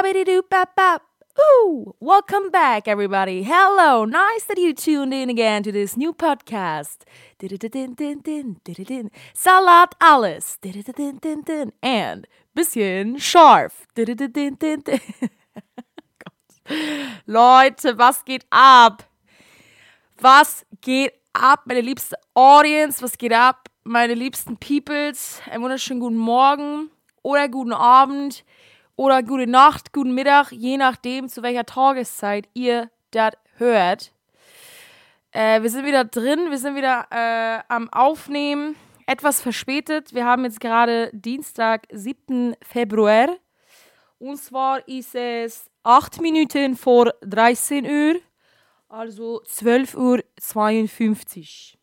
Babbity doo bap bap. Ooh, welcome back, everybody. Hello, nice that you tuned in again to this new podcast. Salat alles. And bisschen scharf. Leute, was geht ab? Was geht ab, meine liebste Audience? Was geht ab, meine liebsten Peoples? Einen wunderschönen guten Morgen oder guten Abend oder gute Nacht, guten Mittag, je nachdem, zu welcher Tageszeit ihr das hört. Äh, wir sind wieder drin, wir sind wieder äh, am Aufnehmen. Etwas verspätet. Wir haben jetzt gerade Dienstag, 7. Februar. Und zwar ist es 8 Minuten vor 13 Uhr, also 12.52 Uhr.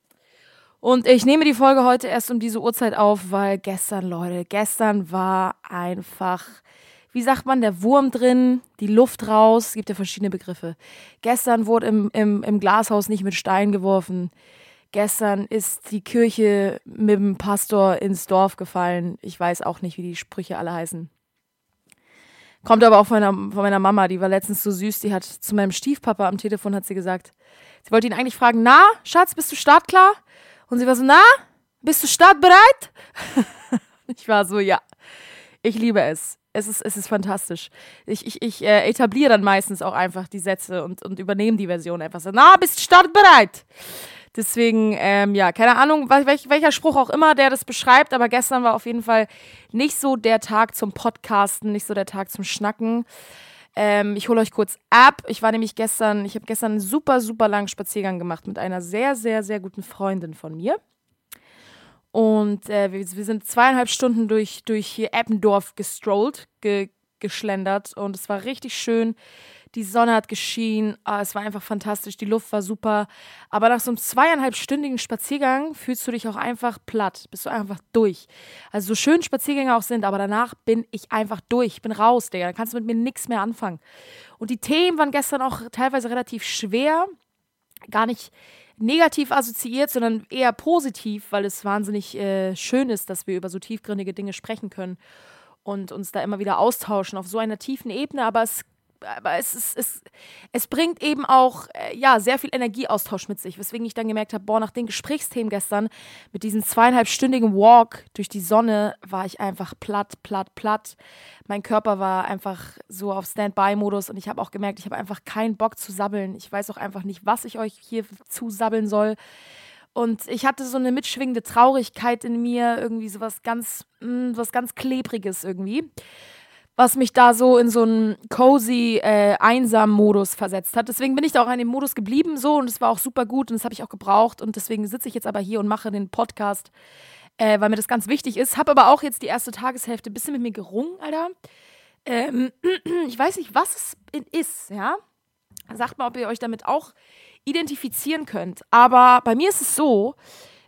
Und ich nehme die Folge heute erst um diese Uhrzeit auf, weil gestern, Leute, gestern war einfach, wie sagt man, der Wurm drin, die Luft raus. Es gibt ja verschiedene Begriffe. Gestern wurde im, im, im Glashaus nicht mit Stein geworfen. Gestern ist die Kirche mit dem Pastor ins Dorf gefallen. Ich weiß auch nicht, wie die Sprüche alle heißen. Kommt aber auch von meiner, von meiner Mama, die war letztens so süß, die hat zu meinem Stiefpapa am Telefon hat sie gesagt, sie wollte ihn eigentlich fragen, na, Schatz, bist du startklar? Und sie war so, na, bist du startbereit? ich war so, ja, ich liebe es. Es ist, es ist fantastisch. Ich, ich, ich äh, etabliere dann meistens auch einfach die Sätze und, und übernehme die Version einfach so, na, bist startbereit? Deswegen, ähm, ja, keine Ahnung, welch, welcher Spruch auch immer, der das beschreibt, aber gestern war auf jeden Fall nicht so der Tag zum Podcasten, nicht so der Tag zum Schnacken. Ähm, ich hole euch kurz ab. Ich war nämlich gestern, ich habe gestern einen super, super langen Spaziergang gemacht mit einer sehr, sehr, sehr guten Freundin von mir. Und äh, wir, wir, sind zweieinhalb Stunden durch, durch hier Eppendorf gestrollt, ge, geschlendert und es war richtig schön. Die Sonne hat geschienen, ah, es war einfach fantastisch, die Luft war super. Aber nach so einem zweieinhalbstündigen Spaziergang fühlst du dich auch einfach platt, bist du einfach durch. Also so schön Spaziergänge auch sind, aber danach bin ich einfach durch, ich bin raus, Digga. Da kannst du mit mir nichts mehr anfangen. Und die Themen waren gestern auch teilweise relativ schwer, gar nicht negativ assoziiert, sondern eher positiv, weil es wahnsinnig äh, schön ist, dass wir über so tiefgründige Dinge sprechen können und uns da immer wieder austauschen auf so einer tiefen Ebene. Aber es aber es, ist, es, es bringt eben auch äh, ja, sehr viel Energieaustausch mit sich, weswegen ich dann gemerkt habe, boah, nach den Gesprächsthemen gestern, mit diesem zweieinhalbstündigen Walk durch die Sonne, war ich einfach platt, platt, platt. Mein Körper war einfach so auf Standby-Modus und ich habe auch gemerkt, ich habe einfach keinen Bock zu sabbeln. Ich weiß auch einfach nicht, was ich euch hier zusabbeln soll. Und ich hatte so eine mitschwingende Traurigkeit in mir, irgendwie so was ganz, mh, mm, was ganz Klebriges irgendwie was mich da so in so einen cozy, äh, einsamen Modus versetzt hat. Deswegen bin ich da auch in dem Modus geblieben so und es war auch super gut und das habe ich auch gebraucht und deswegen sitze ich jetzt aber hier und mache den Podcast, äh, weil mir das ganz wichtig ist. Habe aber auch jetzt die erste Tageshälfte ein bisschen mit mir gerungen, Alter. Ähm, ich weiß nicht, was es ist, ja. Sagt mal, ob ihr euch damit auch identifizieren könnt. Aber bei mir ist es so,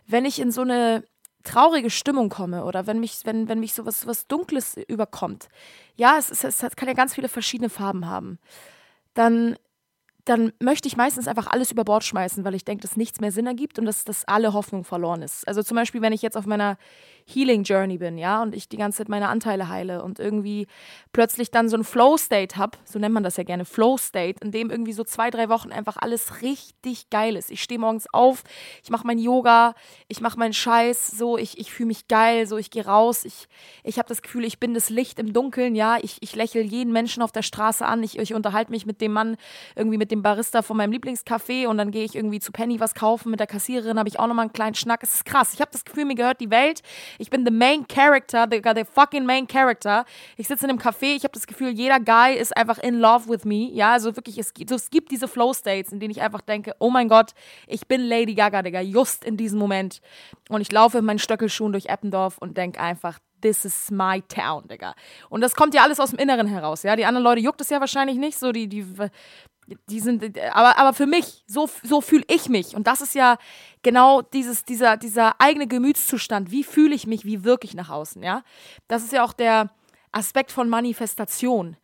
wenn ich in so eine traurige Stimmung komme oder wenn mich, wenn, wenn mich so was, was Dunkles überkommt, ja, es, es, es kann ja ganz viele verschiedene Farben haben, dann dann möchte ich meistens einfach alles über Bord schmeißen, weil ich denke, dass nichts mehr Sinn ergibt und dass, dass alle Hoffnung verloren ist. Also zum Beispiel, wenn ich jetzt auf meiner Healing Journey bin, ja, und ich die ganze Zeit meine Anteile heile und irgendwie plötzlich dann so ein Flow-State habe, so nennt man das ja gerne, Flow-State, in dem irgendwie so zwei, drei Wochen einfach alles richtig geil ist. Ich stehe morgens auf, ich mache mein Yoga, ich mache meinen Scheiß, so, ich, ich fühle mich geil, so, ich gehe raus, ich, ich habe das Gefühl, ich bin das Licht im Dunkeln, ja, ich, ich lächle jeden Menschen auf der Straße an, ich, ich unterhalte mich mit dem Mann, irgendwie mit dem Barista von meinem Lieblingscafé und dann gehe ich irgendwie zu Penny was kaufen, mit der Kassiererin habe ich auch nochmal einen kleinen Schnack. Es ist krass. Ich habe das Gefühl, mir gehört die Welt. Ich bin the main character, the, the fucking main character. Ich sitze in einem Café, ich habe das Gefühl, jeder Guy ist einfach in love with me. Ja, also wirklich, es gibt, es gibt diese Flow-States, in denen ich einfach denke, oh mein Gott, ich bin Lady Gaga, Digga, just in diesem Moment. Und ich laufe in meinen Stöckelschuhen durch Eppendorf und denke einfach, this is my town, Digga. Und das kommt ja alles aus dem Inneren heraus, ja. Die anderen Leute juckt es ja wahrscheinlich nicht, so die, die, die sind, aber, aber für mich, so, so fühle ich mich. Und das ist ja genau dieses, dieser, dieser eigene Gemütszustand. Wie fühle ich mich, wie wirke ich nach außen, ja? Das ist ja auch der Aspekt von Manifestation.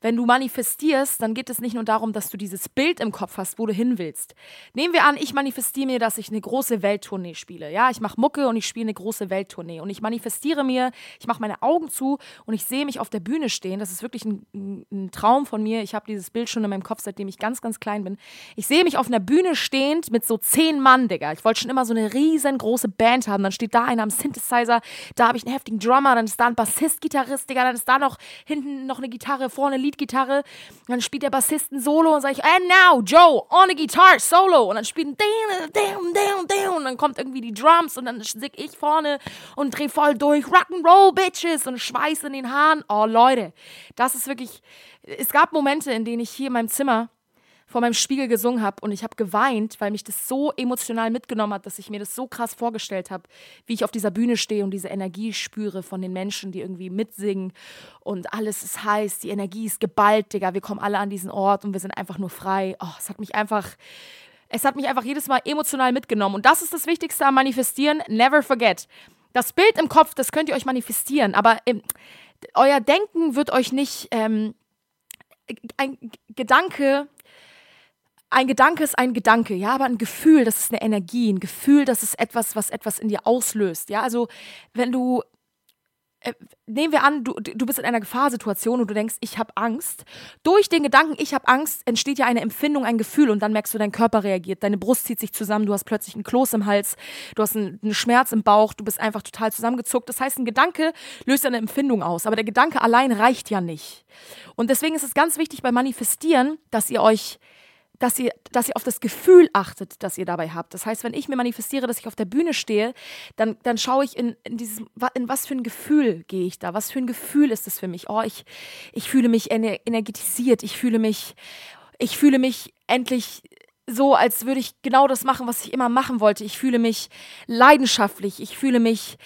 Wenn du manifestierst, dann geht es nicht nur darum, dass du dieses Bild im Kopf hast, wo du hin willst. Nehmen wir an, ich manifestiere mir, dass ich eine große Welttournee spiele. Ja, ich mache Mucke und ich spiele eine große Welttournee. Und ich manifestiere mir, ich mache meine Augen zu und ich sehe mich auf der Bühne stehen. Das ist wirklich ein, ein Traum von mir. Ich habe dieses Bild schon in meinem Kopf, seitdem ich ganz, ganz klein bin. Ich sehe mich auf einer Bühne stehend mit so zehn Mann, Digga. Ich wollte schon immer so eine riesengroße Band haben. Dann steht da einer am Synthesizer, da habe ich einen heftigen Drummer, dann ist da ein Bassist, Gitarrist, Digga, dann ist da noch hinten noch eine Gitarre, vorne Lied Leadgitarre. Dann spielt der Bassist ein Solo und sage ich, and now, Joe, on a guitar, Solo. Und dann spielt ein und dann kommt irgendwie die Drums und dann sick ich vorne und dreh voll durch. Rock'n'Roll, Bitches und Schweiß in den Haaren. Oh, Leute, das ist wirklich. Es gab Momente, in denen ich hier in meinem Zimmer vor meinem Spiegel gesungen habe und ich habe geweint, weil mich das so emotional mitgenommen hat, dass ich mir das so krass vorgestellt habe, wie ich auf dieser Bühne stehe und diese Energie spüre von den Menschen, die irgendwie mitsingen und alles ist heiß, die Energie ist geballt, Digga, wir kommen alle an diesen Ort und wir sind einfach nur frei. Oh, es hat mich einfach es hat mich einfach jedes Mal emotional mitgenommen und das ist das Wichtigste am Manifestieren, never forget. Das Bild im Kopf, das könnt ihr euch manifestieren, aber ähm, euer Denken wird euch nicht ähm, ein Gedanke ein Gedanke ist ein Gedanke, ja, aber ein Gefühl, das ist eine Energie, ein Gefühl, das ist etwas, was etwas in dir auslöst, ja. Also wenn du äh, nehmen wir an, du, du bist in einer Gefahrsituation und du denkst, ich habe Angst. Durch den Gedanken, ich habe Angst, entsteht ja eine Empfindung, ein Gefühl und dann merkst du, dein Körper reagiert, deine Brust zieht sich zusammen, du hast plötzlich einen Kloß im Hals, du hast einen, einen Schmerz im Bauch, du bist einfach total zusammengezuckt. Das heißt, ein Gedanke löst eine Empfindung aus, aber der Gedanke allein reicht ja nicht. Und deswegen ist es ganz wichtig beim Manifestieren, dass ihr euch dass ihr, dass ihr auf das Gefühl achtet, das ihr dabei habt. Das heißt, wenn ich mir manifestiere, dass ich auf der Bühne stehe, dann, dann schaue ich in, in dieses, in was für ein Gefühl gehe ich da? Was für ein Gefühl ist es für mich? Oh, ich, ich fühle mich energetisiert, ich fühle mich, ich fühle mich endlich so, als würde ich genau das machen, was ich immer machen wollte. Ich fühle mich leidenschaftlich, ich fühle mich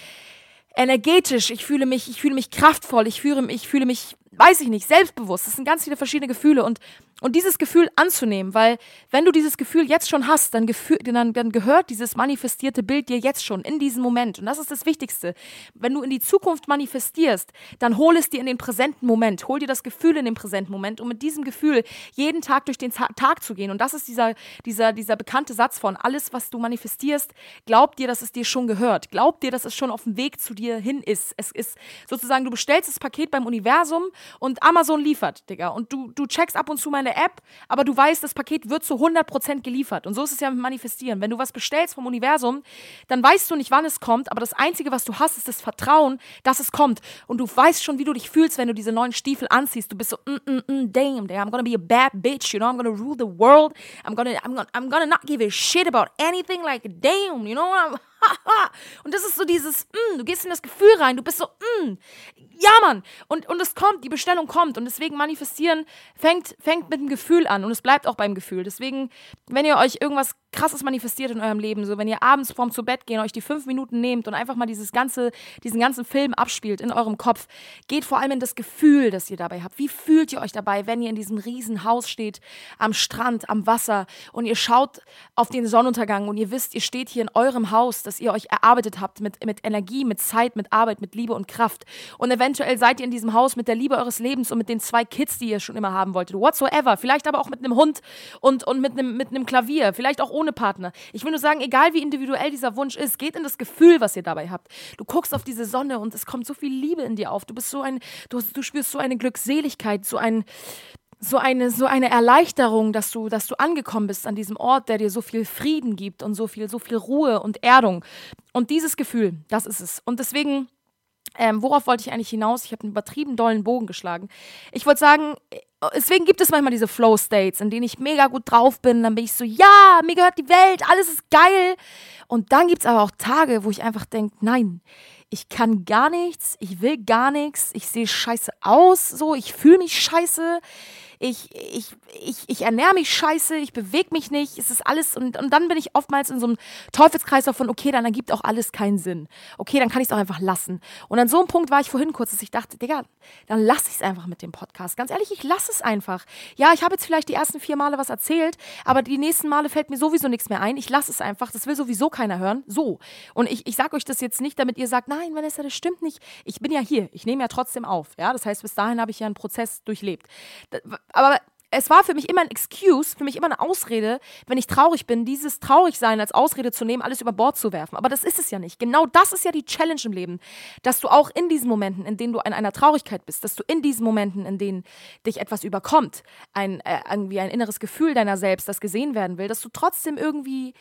energetisch, ich fühle mich, ich fühle mich kraftvoll, ich fühle, ich fühle mich, weiß ich nicht, selbstbewusst. Das sind ganz viele verschiedene Gefühle und und dieses Gefühl anzunehmen, weil wenn du dieses Gefühl jetzt schon hast, dann, gefühl, dann, dann gehört dieses manifestierte Bild dir jetzt schon in diesem Moment. Und das ist das Wichtigste. Wenn du in die Zukunft manifestierst, dann hol es dir in den präsenten Moment. Hol dir das Gefühl in den präsenten Moment, um mit diesem Gefühl jeden Tag durch den Tag zu gehen. Und das ist dieser, dieser, dieser bekannte Satz von alles, was du manifestierst, glaub dir, dass es dir schon gehört. Glaub dir, dass es schon auf dem Weg zu dir hin ist. Es ist sozusagen, du bestellst das Paket beim Universum und Amazon liefert, Digga. Und du, du checkst ab und zu meine App, aber du weißt, das Paket wird zu 100% geliefert. Und so ist es ja mit Manifestieren. Wenn du was bestellst vom Universum, dann weißt du nicht, wann es kommt, aber das Einzige, was du hast, ist das Vertrauen, dass es kommt. Und du weißt schon, wie du dich fühlst, wenn du diese neuen Stiefel anziehst. Du bist so, mm, mm, mm, damn, I'm gonna be a bad bitch, you know, I'm gonna rule the world. I'm gonna, I'm gonna, I'm gonna not give a shit about anything, like, damn, you know, I'm und das ist so dieses, mm, du gehst in das Gefühl rein, du bist so, mm, ja Mann. Und, und es kommt, die Bestellung kommt. Und deswegen manifestieren fängt, fängt mit dem Gefühl an und es bleibt auch beim Gefühl. Deswegen, wenn ihr euch irgendwas krasses manifestiert in eurem Leben, so wenn ihr abends vorm zu Bett gehen, euch die fünf Minuten nehmt und einfach mal dieses ganze, diesen ganzen Film abspielt in eurem Kopf, geht vor allem in das Gefühl, das ihr dabei habt. Wie fühlt ihr euch dabei, wenn ihr in diesem riesen Haus steht, am Strand, am Wasser und ihr schaut auf den Sonnenuntergang und ihr wisst, ihr steht hier in eurem Haus, das ihr euch erarbeitet habt mit, mit Energie, mit Zeit, mit Arbeit, mit Liebe und Kraft. Und eventuell seid ihr in diesem Haus mit der Liebe eures Lebens und mit den zwei Kids, die ihr schon immer haben wolltet, whatsoever. Vielleicht aber auch mit einem Hund und, und mit, einem, mit einem Klavier, vielleicht auch ohne ohne Partner. Ich will nur sagen, egal wie individuell dieser Wunsch ist, geht in das Gefühl, was ihr dabei habt. Du guckst auf diese Sonne und es kommt so viel Liebe in dir auf. Du bist so ein, du, du spürst so eine Glückseligkeit, so ein, so eine, so eine Erleichterung, dass du, dass du angekommen bist an diesem Ort, der dir so viel Frieden gibt und so viel, so viel Ruhe und Erdung. Und dieses Gefühl, das ist es. Und deswegen, ähm, worauf wollte ich eigentlich hinaus? Ich habe einen übertrieben dollen Bogen geschlagen. Ich wollte sagen, deswegen gibt es manchmal diese Flow-States, in denen ich mega gut drauf bin. Dann bin ich so, ja, mir gehört die Welt, alles ist geil. Und dann gibt es aber auch Tage, wo ich einfach denke, nein, ich kann gar nichts, ich will gar nichts, ich sehe scheiße aus, so, ich fühle mich scheiße ich, ich, ich, ich ernähre mich scheiße, ich bewege mich nicht, es ist alles und, und dann bin ich oftmals in so einem Teufelskreis von, okay, dann ergibt auch alles keinen Sinn. Okay, dann kann ich es auch einfach lassen. Und an so einem Punkt war ich vorhin kurz, dass ich dachte, Digga, dann lasse ich es einfach mit dem Podcast. Ganz ehrlich, ich lasse es einfach. Ja, ich habe jetzt vielleicht die ersten vier Male was erzählt, aber die nächsten Male fällt mir sowieso nichts mehr ein. Ich lasse es einfach. Das will sowieso keiner hören. So. Und ich, ich sage euch das jetzt nicht, damit ihr sagt, nein, Vanessa, das stimmt nicht. Ich bin ja hier. Ich nehme ja trotzdem auf. Ja, das heißt, bis dahin habe ich ja einen Prozess durchlebt. Aber es war für mich immer ein Excuse, für mich immer eine Ausrede, wenn ich traurig bin, dieses Traurigsein als Ausrede zu nehmen, alles über Bord zu werfen. Aber das ist es ja nicht. Genau das ist ja die Challenge im Leben, dass du auch in diesen Momenten, in denen du in einer Traurigkeit bist, dass du in diesen Momenten, in denen dich etwas überkommt, ein äh, irgendwie ein inneres Gefühl deiner selbst, das gesehen werden will, dass du trotzdem irgendwie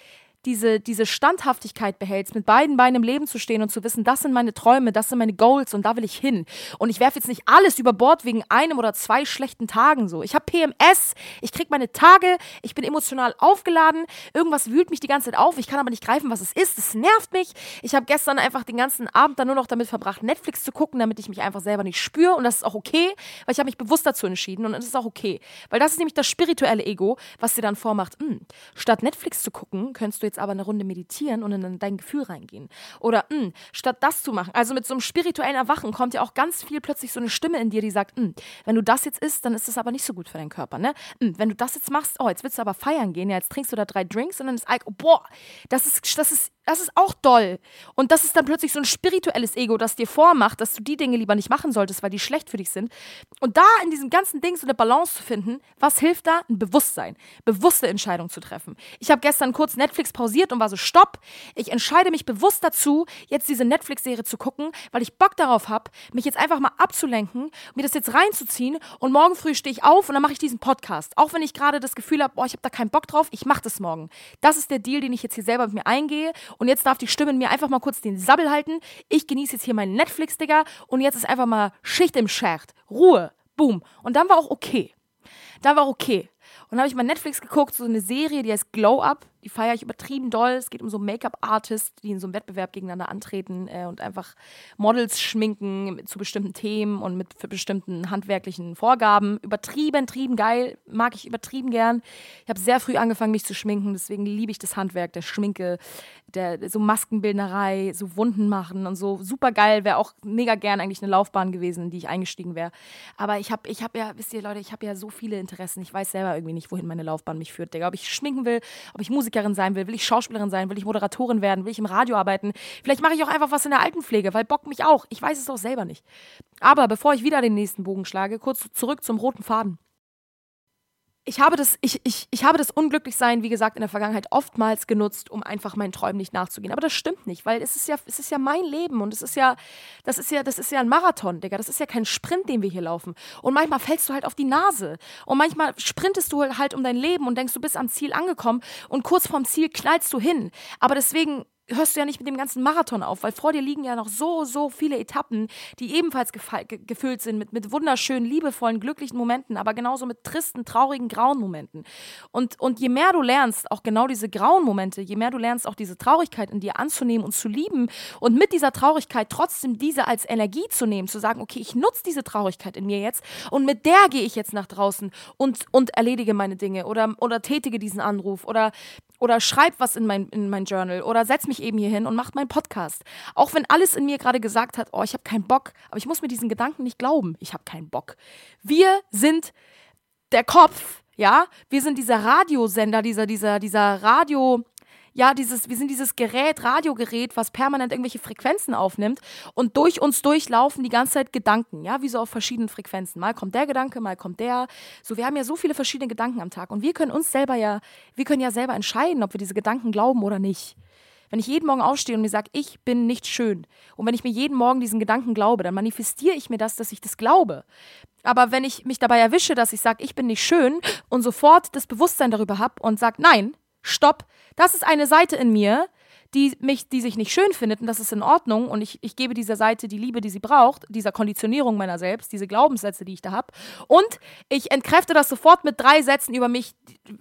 diese, diese Standhaftigkeit behältst, mit beiden Beinen im Leben zu stehen und zu wissen, das sind meine Träume, das sind meine Goals und da will ich hin. Und ich werfe jetzt nicht alles über Bord wegen einem oder zwei schlechten Tagen so. Ich habe PMS, ich kriege meine Tage, ich bin emotional aufgeladen, irgendwas wühlt mich die ganze Zeit auf, ich kann aber nicht greifen, was es ist, es nervt mich. Ich habe gestern einfach den ganzen Abend dann nur noch damit verbracht, Netflix zu gucken, damit ich mich einfach selber nicht spüre und das ist auch okay, weil ich habe mich bewusst dazu entschieden und es ist auch okay. Weil das ist nämlich das spirituelle Ego, was dir dann vormacht, hm, statt Netflix zu gucken, könntest du jetzt jetzt aber eine Runde meditieren und in dein Gefühl reingehen. Oder mh, hm, statt das zu machen, also mit so einem spirituellen Erwachen kommt ja auch ganz viel plötzlich so eine Stimme in dir, die sagt, mh, hm, wenn du das jetzt isst, dann ist das aber nicht so gut für deinen Körper. Ne? Mh, hm, wenn du das jetzt machst, oh, jetzt willst du aber feiern gehen, ja, jetzt trinkst du da drei Drinks und dann ist Alkohol, boah, das ist, das ist das ist auch doll. Und das ist dann plötzlich so ein spirituelles Ego, das dir vormacht, dass du die Dinge lieber nicht machen solltest, weil die schlecht für dich sind. Und da in diesem ganzen Ding so eine Balance zu finden, was hilft da? Ein Bewusstsein. Bewusste Entscheidungen zu treffen. Ich habe gestern kurz Netflix pausiert und war so, stopp. Ich entscheide mich bewusst dazu, jetzt diese Netflix-Serie zu gucken, weil ich Bock darauf habe, mich jetzt einfach mal abzulenken, mir das jetzt reinzuziehen und morgen früh stehe ich auf und dann mache ich diesen Podcast. Auch wenn ich gerade das Gefühl habe, boah, ich habe da keinen Bock drauf, ich mache das morgen. Das ist der Deal, den ich jetzt hier selber mit mir eingehe und jetzt darf die Stimme in mir einfach mal kurz den Sabbel halten. Ich genieße jetzt hier meinen Netflix, Digga. Und jetzt ist einfach mal Schicht im Schacht. Ruhe. Boom. Und dann war auch okay. Da war okay. Und dann habe ich mal Netflix geguckt, so eine Serie, die heißt Glow Up. Die feiere ich übertrieben doll. Es geht um so Make-up-Artists, die in so einem Wettbewerb gegeneinander antreten äh, und einfach Models schminken zu bestimmten Themen und mit für bestimmten handwerklichen Vorgaben. Übertrieben, trieben geil. Mag ich übertrieben gern. Ich habe sehr früh angefangen, mich zu schminken. Deswegen liebe ich das Handwerk der Schminke, der so Maskenbildnerei, so Wunden machen und so. Super geil. Wäre auch mega gern eigentlich eine Laufbahn gewesen, in die ich eingestiegen wäre. Aber ich habe ich hab ja, wisst ihr Leute, ich habe ja so viele Interessen. Ich weiß selber irgendwie nicht, wohin meine Laufbahn mich führt. Digga. Ob ich schminken will, ob ich Musik Musikerin sein will, will ich Schauspielerin sein, will ich Moderatorin werden, will ich im Radio arbeiten. Vielleicht mache ich auch einfach was in der Altenpflege, weil Bock mich auch. Ich weiß es auch selber nicht. Aber bevor ich wieder den nächsten Bogen schlage, kurz zurück zum roten Faden ich habe das, ich, ich, ich habe das Unglücklichsein, wie gesagt, in der Vergangenheit oftmals genutzt, um einfach meinen Träumen nicht nachzugehen. Aber das stimmt nicht, weil es ist ja, es ist ja mein Leben und es ist ja, das ist ja, das ist ja ein Marathon, Digga. Das ist ja kein Sprint, den wir hier laufen. Und manchmal fällst du halt auf die Nase. Und manchmal sprintest du halt um dein Leben und denkst, du bist am Ziel angekommen und kurz vorm Ziel knallst du hin. Aber deswegen hörst du ja nicht mit dem ganzen Marathon auf, weil vor dir liegen ja noch so, so viele Etappen, die ebenfalls gefüllt sind mit, mit wunderschönen, liebevollen, glücklichen Momenten, aber genauso mit tristen, traurigen, grauen Momenten. Und, und je mehr du lernst, auch genau diese grauen Momente, je mehr du lernst, auch diese Traurigkeit in dir anzunehmen und zu lieben und mit dieser Traurigkeit trotzdem diese als Energie zu nehmen, zu sagen, okay, ich nutze diese Traurigkeit in mir jetzt und mit der gehe ich jetzt nach draußen und, und erledige meine Dinge oder, oder tätige diesen Anruf oder oder schreib was in mein, in mein Journal oder setz mich eben hier hin und mach meinen Podcast. Auch wenn alles in mir gerade gesagt hat, oh, ich habe keinen Bock, aber ich muss mir diesen Gedanken nicht glauben, ich habe keinen Bock. Wir sind der Kopf, ja, wir sind dieser Radiosender, dieser, dieser, dieser Radio, ja, dieses, wir sind dieses Gerät, Radiogerät, was permanent irgendwelche Frequenzen aufnimmt und durch uns durchlaufen die ganze Zeit Gedanken, ja, wie so auf verschiedenen Frequenzen. Mal kommt der Gedanke, mal kommt der. So, wir haben ja so viele verschiedene Gedanken am Tag und wir können uns selber ja, wir können ja selber entscheiden, ob wir diese Gedanken glauben oder nicht. Wenn ich jeden Morgen aufstehe und mir sage, ich bin nicht schön, und wenn ich mir jeden Morgen diesen Gedanken glaube, dann manifestiere ich mir das, dass ich das glaube. Aber wenn ich mich dabei erwische, dass ich sage, ich bin nicht schön und sofort das Bewusstsein darüber habe und sage, nein, stopp, das ist eine Seite in mir, die mich, die sich nicht schön findet und das ist in Ordnung und ich, ich gebe dieser Seite die Liebe, die sie braucht, dieser Konditionierung meiner selbst, diese Glaubenssätze, die ich da habe und ich entkräfte das sofort mit drei Sätzen über mich,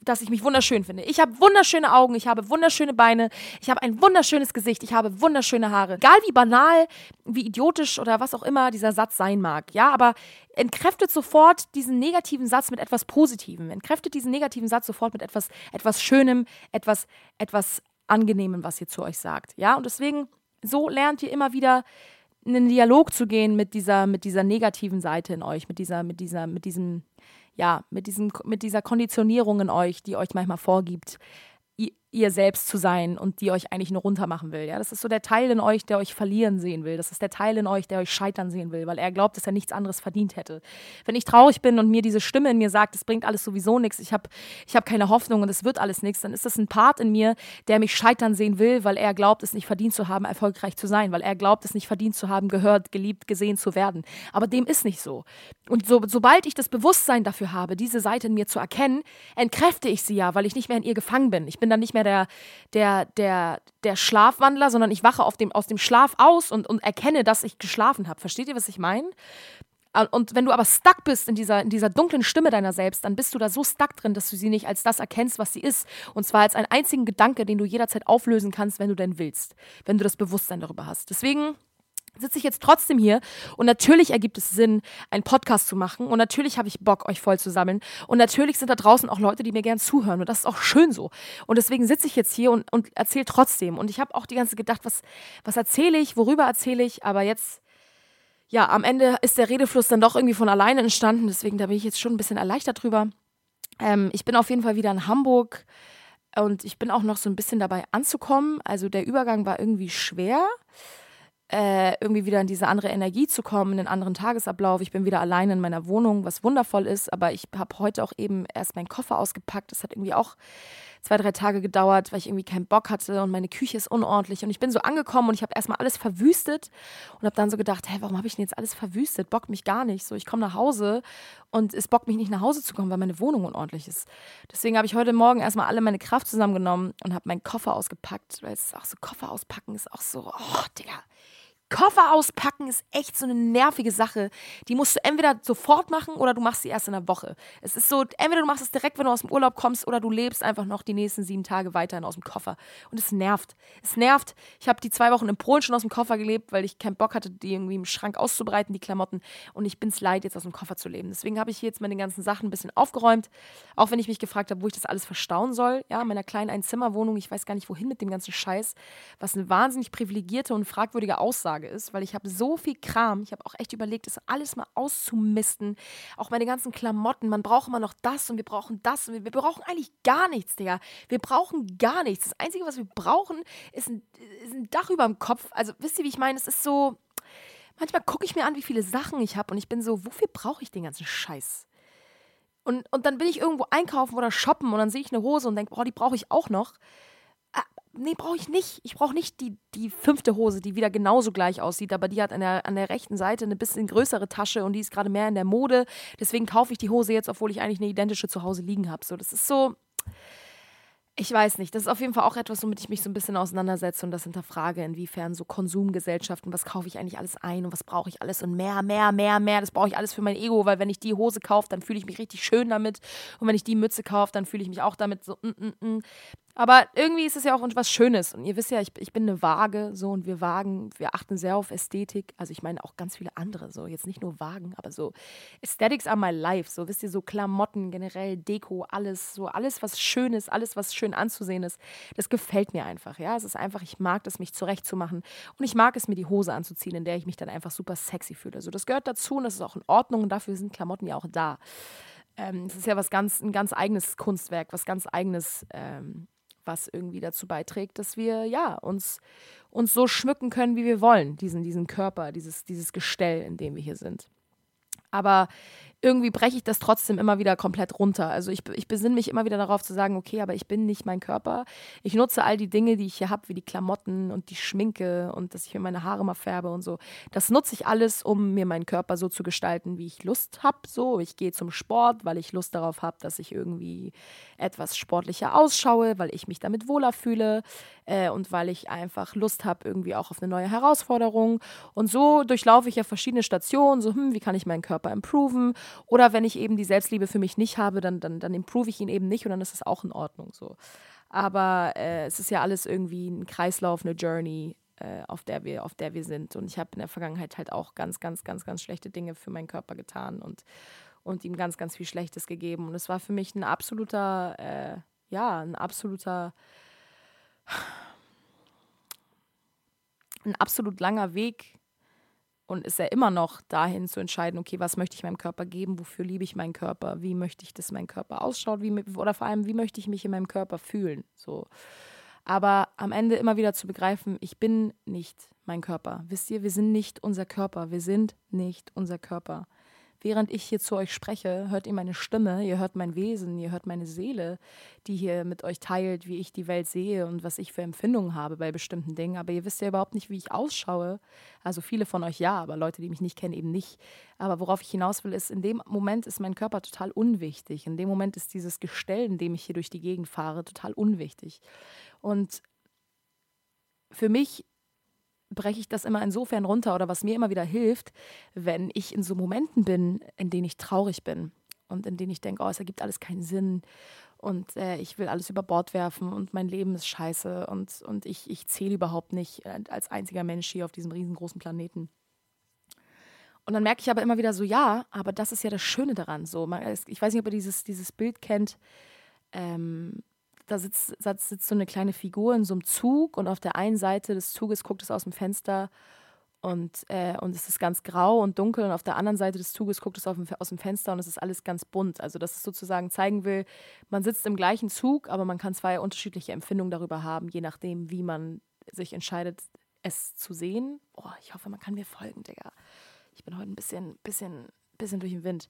dass ich mich wunderschön finde. Ich habe wunderschöne Augen, ich habe wunderschöne Beine, ich habe ein wunderschönes Gesicht, ich habe wunderschöne Haare. Egal wie banal, wie idiotisch oder was auch immer dieser Satz sein mag, ja, aber entkräftet sofort diesen negativen Satz mit etwas Positivem. Entkräftet diesen negativen Satz sofort mit etwas, etwas Schönem, etwas, etwas Angenehmem, was ihr zu euch sagt. Ja, und deswegen, so lernt ihr immer wieder in den Dialog zu gehen mit dieser, mit dieser negativen Seite in euch, mit dieser, mit dieser, mit diesem, ja, mit diesem, mit dieser Konditionierung in euch, die euch manchmal vorgibt, ihr selbst zu sein und die euch eigentlich nur runtermachen will. Ja? Das ist so der Teil in euch, der euch verlieren sehen will. Das ist der Teil in euch, der euch scheitern sehen will, weil er glaubt, dass er nichts anderes verdient hätte. Wenn ich traurig bin und mir diese Stimme in mir sagt, es bringt alles sowieso nichts, ich habe ich hab keine Hoffnung und es wird alles nichts, dann ist das ein Part in mir, der mich scheitern sehen will, weil er glaubt, es nicht verdient zu haben, erfolgreich zu sein, weil er glaubt, es nicht verdient zu haben, gehört, geliebt, gesehen zu werden. Aber dem ist nicht so. Und so, sobald ich das Bewusstsein dafür habe, diese Seite in mir zu erkennen, entkräfte ich sie ja, weil ich nicht mehr in ihr gefangen bin. Ich bin dann nicht mehr der, der, der, der Schlafwandler, sondern ich wache auf dem, aus dem Schlaf aus und, und erkenne, dass ich geschlafen habe. Versteht ihr, was ich meine? Und wenn du aber stuck bist in dieser, in dieser dunklen Stimme deiner selbst, dann bist du da so stuck drin, dass du sie nicht als das erkennst, was sie ist. Und zwar als einen einzigen Gedanke, den du jederzeit auflösen kannst, wenn du denn willst. Wenn du das Bewusstsein darüber hast. Deswegen sitze ich jetzt trotzdem hier und natürlich ergibt es Sinn, einen Podcast zu machen und natürlich habe ich Bock, euch voll zu sammeln und natürlich sind da draußen auch Leute, die mir gern zuhören und das ist auch schön so und deswegen sitze ich jetzt hier und, und erzähle trotzdem und ich habe auch die ganze gedacht, was, was erzähle ich, worüber erzähle ich, aber jetzt, ja, am Ende ist der Redefluss dann doch irgendwie von alleine entstanden, deswegen da bin ich jetzt schon ein bisschen erleichtert drüber. Ähm, ich bin auf jeden Fall wieder in Hamburg und ich bin auch noch so ein bisschen dabei anzukommen, also der Übergang war irgendwie schwer, äh, irgendwie wieder in diese andere Energie zu kommen, in einen anderen Tagesablauf. Ich bin wieder allein in meiner Wohnung, was wundervoll ist, aber ich habe heute auch eben erst meinen Koffer ausgepackt. Das hat irgendwie auch zwei, drei Tage gedauert, weil ich irgendwie keinen Bock hatte und meine Küche ist unordentlich. Und ich bin so angekommen und ich habe erstmal alles verwüstet und habe dann so gedacht, hey, warum habe ich denn jetzt alles verwüstet? Bockt mich gar nicht. So, ich komme nach Hause und es bockt mich nicht nach Hause zu kommen, weil meine Wohnung unordentlich ist. Deswegen habe ich heute Morgen erstmal alle meine Kraft zusammengenommen und habe meinen Koffer ausgepackt, weil es ist auch so, Koffer auspacken ist auch so, oh, Digga Koffer auspacken ist echt so eine nervige Sache. Die musst du entweder sofort machen oder du machst sie erst in einer Woche. Es ist so, entweder du machst es direkt, wenn du aus dem Urlaub kommst, oder du lebst einfach noch die nächsten sieben Tage weiterhin aus dem Koffer. Und es nervt. Es nervt. Ich habe die zwei Wochen in Polen schon aus dem Koffer gelebt, weil ich keinen Bock hatte, die irgendwie im Schrank auszubreiten, die Klamotten. Und ich bin es leid, jetzt aus dem Koffer zu leben. Deswegen habe ich hier jetzt meine ganzen Sachen ein bisschen aufgeräumt. Auch wenn ich mich gefragt habe, wo ich das alles verstauen soll. Ja, in meiner kleinen Einzimmerwohnung. Ich weiß gar nicht, wohin mit dem ganzen Scheiß. Was eine wahnsinnig privilegierte und fragwürdige Aussage Frage ist, weil ich habe so viel Kram, ich habe auch echt überlegt, das alles mal auszumisten. Auch meine ganzen Klamotten, man braucht immer noch das und wir brauchen das und wir, wir brauchen eigentlich gar nichts, Digga. Wir brauchen gar nichts. Das Einzige, was wir brauchen, ist ein, ist ein Dach über dem Kopf. Also wisst ihr, wie ich meine? Es ist so, manchmal gucke ich mir an, wie viele Sachen ich habe und ich bin so, wofür brauche ich den ganzen Scheiß? Und, und dann will ich irgendwo einkaufen oder shoppen und dann sehe ich eine Hose und denke, boah, die brauche ich auch noch nee, brauche ich nicht. Ich brauche nicht die, die fünfte Hose, die wieder genauso gleich aussieht, aber die hat an der, an der rechten Seite eine bisschen größere Tasche und die ist gerade mehr in der Mode. Deswegen kaufe ich die Hose jetzt, obwohl ich eigentlich eine identische zu Hause liegen habe. So, das ist so. Ich weiß nicht. Das ist auf jeden Fall auch etwas, womit ich mich so ein bisschen auseinandersetze und das hinterfrage, inwiefern so Konsumgesellschaften, was kaufe ich eigentlich alles ein und was brauche ich alles und mehr, mehr, mehr, mehr. Das brauche ich alles für mein Ego, weil wenn ich die Hose kaufe, dann fühle ich mich richtig schön damit und wenn ich die Mütze kaufe, dann fühle ich mich auch damit so. Mm, mm, mm. Aber irgendwie ist es ja auch was Schönes. Und ihr wisst ja, ich, ich bin eine Waage so und wir wagen, wir achten sehr auf Ästhetik. Also ich meine auch ganz viele andere, so jetzt nicht nur Wagen, aber so Aesthetics are my life. So wisst ihr, so Klamotten, generell Deko, alles, so alles, was schön ist, alles, was schön anzusehen ist, das gefällt mir einfach. Ja, es ist einfach, ich mag es, mich zurechtzumachen. Und ich mag es, mir die Hose anzuziehen, in der ich mich dann einfach super sexy fühle. Also das gehört dazu und das ist auch in Ordnung und dafür sind Klamotten ja auch da. Ähm, es ist ja was ganz, ein ganz eigenes Kunstwerk, was ganz eigenes. Ähm, was irgendwie dazu beiträgt, dass wir ja uns, uns so schmücken können, wie wir wollen, diesen, diesen Körper, dieses, dieses Gestell, in dem wir hier sind. Aber irgendwie breche ich das trotzdem immer wieder komplett runter. Also ich, ich besinne mich immer wieder darauf zu sagen, okay, aber ich bin nicht mein Körper. Ich nutze all die Dinge, die ich hier habe, wie die Klamotten und die Schminke und dass ich mir meine Haare mal färbe und so. Das nutze ich alles, um mir meinen Körper so zu gestalten, wie ich Lust habe. So, ich gehe zum Sport, weil ich Lust darauf habe, dass ich irgendwie etwas sportlicher ausschaue, weil ich mich damit wohler fühle äh, und weil ich einfach Lust habe, irgendwie auch auf eine neue Herausforderung. Und so durchlaufe ich ja verschiedene Stationen, so, hm, wie kann ich meinen Körper improven? Oder wenn ich eben die Selbstliebe für mich nicht habe, dann, dann, dann improve ich ihn eben nicht und dann ist das auch in Ordnung so. Aber äh, es ist ja alles irgendwie ein Kreislauf, eine Journey, äh, auf, der wir, auf der wir sind. Und ich habe in der Vergangenheit halt auch ganz, ganz, ganz, ganz schlechte Dinge für meinen Körper getan und, und ihm ganz, ganz viel Schlechtes gegeben. Und es war für mich ein absoluter, äh, ja, ein absoluter, ein absolut langer Weg, und ist ja immer noch dahin zu entscheiden, okay, was möchte ich meinem Körper geben, wofür liebe ich meinen Körper, wie möchte ich, dass mein Körper ausschaut, wie, oder vor allem, wie möchte ich mich in meinem Körper fühlen. So. Aber am Ende immer wieder zu begreifen, ich bin nicht mein Körper. Wisst ihr, wir sind nicht unser Körper. Wir sind nicht unser Körper. Während ich hier zu euch spreche, hört ihr meine Stimme, ihr hört mein Wesen, ihr hört meine Seele, die hier mit euch teilt, wie ich die Welt sehe und was ich für Empfindungen habe bei bestimmten Dingen. Aber ihr wisst ja überhaupt nicht, wie ich ausschaue. Also viele von euch ja, aber Leute, die mich nicht kennen, eben nicht. Aber worauf ich hinaus will, ist, in dem Moment ist mein Körper total unwichtig. In dem Moment ist dieses Gestell, in dem ich hier durch die Gegend fahre, total unwichtig. Und für mich breche ich das immer insofern runter oder was mir immer wieder hilft, wenn ich in so Momenten bin, in denen ich traurig bin und in denen ich denke, oh, es ergibt alles keinen Sinn und äh, ich will alles über Bord werfen und mein Leben ist scheiße und, und ich, ich zähle überhaupt nicht äh, als einziger Mensch hier auf diesem riesengroßen Planeten. Und dann merke ich aber immer wieder so, ja, aber das ist ja das Schöne daran. So, ich weiß nicht, ob ihr dieses, dieses Bild kennt. Ähm, da sitzt, da sitzt so eine kleine Figur in so einem Zug und auf der einen Seite des Zuges guckt es aus dem Fenster und, äh, und es ist ganz grau und dunkel und auf der anderen Seite des Zuges guckt es dem, aus dem Fenster und es ist alles ganz bunt. Also dass es sozusagen zeigen will, man sitzt im gleichen Zug, aber man kann zwei unterschiedliche Empfindungen darüber haben, je nachdem, wie man sich entscheidet, es zu sehen. Oh, ich hoffe, man kann mir folgen, Digga. Ich bin heute ein bisschen, bisschen, bisschen durch den Wind.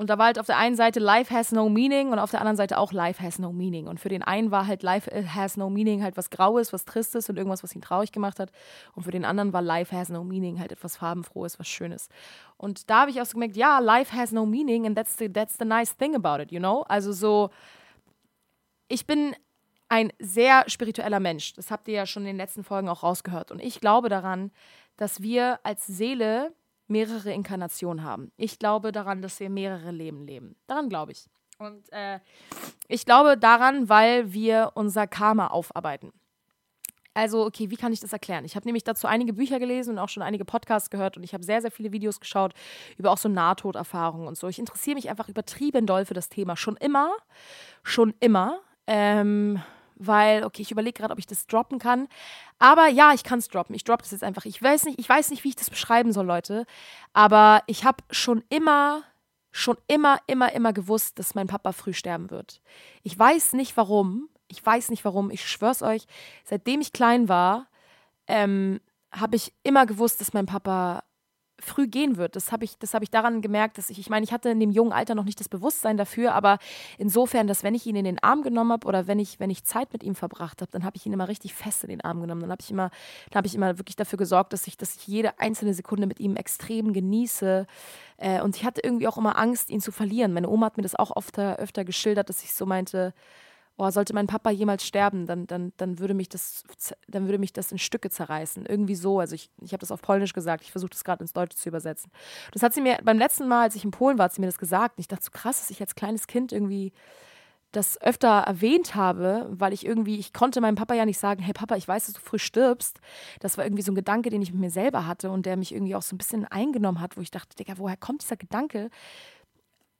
Und da war halt auf der einen Seite Life has no meaning und auf der anderen Seite auch Life has no meaning. Und für den einen war halt Life has no meaning halt was Graues, was Tristes und irgendwas, was ihn traurig gemacht hat. Und für den anderen war Life has no meaning halt etwas Farbenfrohes, was Schönes. Und da habe ich auch so gemerkt, ja, Life has no meaning and that's the, that's the nice thing about it, you know? Also so, ich bin ein sehr spiritueller Mensch. Das habt ihr ja schon in den letzten Folgen auch rausgehört. Und ich glaube daran, dass wir als Seele mehrere Inkarnationen haben. Ich glaube daran, dass wir mehrere Leben leben. Daran glaube ich. Und äh, ich glaube daran, weil wir unser Karma aufarbeiten. Also, okay, wie kann ich das erklären? Ich habe nämlich dazu einige Bücher gelesen und auch schon einige Podcasts gehört und ich habe sehr, sehr viele Videos geschaut über auch so Nahtoderfahrungen und so. Ich interessiere mich einfach übertrieben doll für das Thema. Schon immer, schon immer. Ähm, weil, okay, ich überlege gerade, ob ich das droppen kann. Aber ja, ich kann es droppen. Ich droppe das jetzt einfach. Ich weiß nicht, ich weiß nicht, wie ich das beschreiben soll, Leute. Aber ich habe schon immer, schon immer, immer, immer gewusst, dass mein Papa früh sterben wird. Ich weiß nicht warum. Ich weiß nicht warum. Ich schwör's euch, seitdem ich klein war, ähm, habe ich immer gewusst, dass mein Papa früh gehen wird. Das habe ich, hab ich daran gemerkt, dass ich, ich meine, ich hatte in dem jungen Alter noch nicht das Bewusstsein dafür, aber insofern, dass wenn ich ihn in den Arm genommen habe oder wenn ich, wenn ich Zeit mit ihm verbracht habe, dann habe ich ihn immer richtig fest in den Arm genommen. Dann habe ich immer, ich immer wirklich dafür gesorgt, dass ich, dass ich jede einzelne Sekunde mit ihm extrem genieße. Äh, und ich hatte irgendwie auch immer Angst, ihn zu verlieren. Meine Oma hat mir das auch oft, öfter geschildert, dass ich so meinte, oh, sollte mein Papa jemals sterben, dann, dann, dann, würde mich das, dann würde mich das in Stücke zerreißen. Irgendwie so. Also ich, ich habe das auf Polnisch gesagt, ich versuche das gerade ins Deutsche zu übersetzen. Das hat sie mir beim letzten Mal, als ich in Polen war, hat sie mir das gesagt. Und ich dachte so krass, dass ich als kleines Kind irgendwie das öfter erwähnt habe, weil ich irgendwie, ich konnte meinem Papa ja nicht sagen, hey Papa, ich weiß, dass du früh stirbst. Das war irgendwie so ein Gedanke, den ich mit mir selber hatte und der mich irgendwie auch so ein bisschen eingenommen hat, wo ich dachte, Digga, woher kommt dieser Gedanke?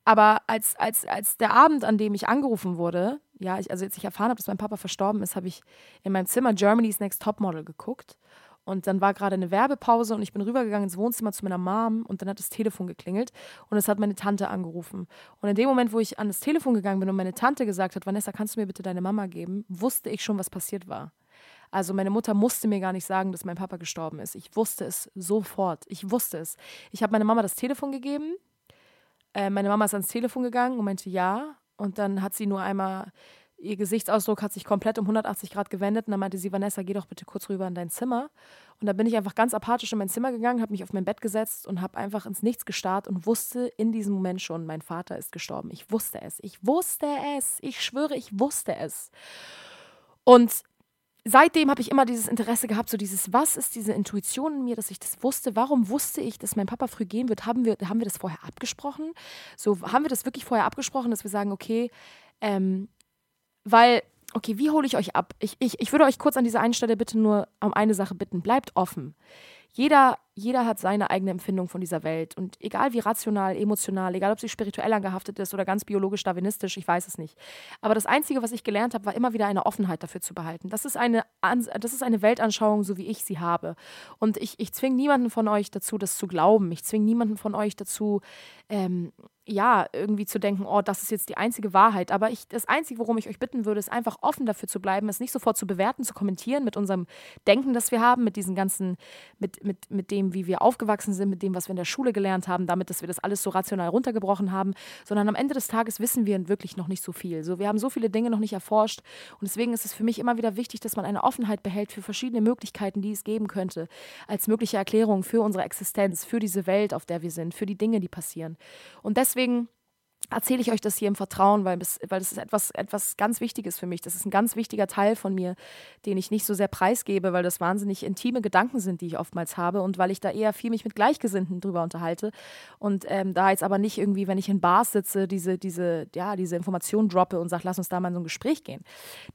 Aber als, als, als der Abend, an dem ich angerufen wurde, ja, ich, also als ich erfahren habe, dass mein Papa verstorben ist, habe ich in meinem Zimmer Germany's Next Topmodel geguckt. Und dann war gerade eine Werbepause und ich bin rübergegangen ins Wohnzimmer zu meiner Mom und dann hat das Telefon geklingelt und es hat meine Tante angerufen. Und in dem Moment, wo ich an das Telefon gegangen bin und meine Tante gesagt hat, Vanessa, kannst du mir bitte deine Mama geben, wusste ich schon, was passiert war. Also meine Mutter musste mir gar nicht sagen, dass mein Papa gestorben ist. Ich wusste es sofort. Ich wusste es. Ich habe meiner Mama das Telefon gegeben äh, meine Mama ist ans Telefon gegangen und meinte ja. Und dann hat sie nur einmal, ihr Gesichtsausdruck hat sich komplett um 180 Grad gewendet. Und dann meinte sie, Vanessa, geh doch bitte kurz rüber in dein Zimmer. Und da bin ich einfach ganz apathisch in mein Zimmer gegangen, habe mich auf mein Bett gesetzt und habe einfach ins Nichts gestarrt und wusste in diesem Moment schon, mein Vater ist gestorben. Ich wusste es. Ich wusste es. Ich schwöre, ich wusste es. Und seitdem habe ich immer dieses Interesse gehabt, so dieses, was ist diese Intuition in mir, dass ich das wusste? Warum wusste ich, dass mein Papa früh gehen wird? Haben wir, haben wir das vorher abgesprochen? So, haben wir das wirklich vorher abgesprochen, dass wir sagen, okay, ähm, weil, okay, wie hole ich euch ab? Ich, ich, ich würde euch kurz an dieser einen Stelle bitte nur um eine Sache bitten. Bleibt offen. Jeder, jeder hat seine eigene Empfindung von dieser Welt. Und egal wie rational, emotional, egal ob sie spirituell angehaftet ist oder ganz biologisch darwinistisch, ich weiß es nicht. Aber das Einzige, was ich gelernt habe, war immer wieder eine Offenheit dafür zu behalten. Das ist eine, das ist eine Weltanschauung, so wie ich sie habe. Und ich, ich zwinge niemanden von euch dazu, das zu glauben. Ich zwinge niemanden von euch dazu, ähm, ja, irgendwie zu denken, oh, das ist jetzt die einzige Wahrheit. Aber ich, das Einzige, worum ich euch bitten würde, ist einfach offen dafür zu bleiben, es nicht sofort zu bewerten, zu kommentieren mit unserem Denken, das wir haben, mit diesen ganzen, mit, mit, mit dem, wie wir aufgewachsen sind, mit dem, was wir in der Schule gelernt haben, damit, dass wir das alles so rational runtergebrochen haben, sondern am Ende des Tages wissen wir wirklich noch nicht so viel. So, wir haben so viele Dinge noch nicht erforscht und deswegen ist es für mich immer wieder wichtig, dass man eine Offenheit behält für verschiedene Möglichkeiten, die es geben könnte, als mögliche Erklärung für unsere Existenz, für diese Welt, auf der wir sind, für die Dinge, die passieren. Und deswegen deswegen erzähle ich euch das hier im Vertrauen, weil, das, weil das ist etwas, etwas ganz Wichtiges für mich. Das ist ein ganz wichtiger Teil von mir, den ich nicht so sehr preisgebe, weil das wahnsinnig intime Gedanken sind, die ich oftmals habe und weil ich da eher viel mich mit Gleichgesinnten drüber unterhalte. Und ähm, da jetzt aber nicht irgendwie, wenn ich in Bars sitze, diese, diese, ja, diese Informationen droppe und sage, lass uns da mal in so ein Gespräch gehen.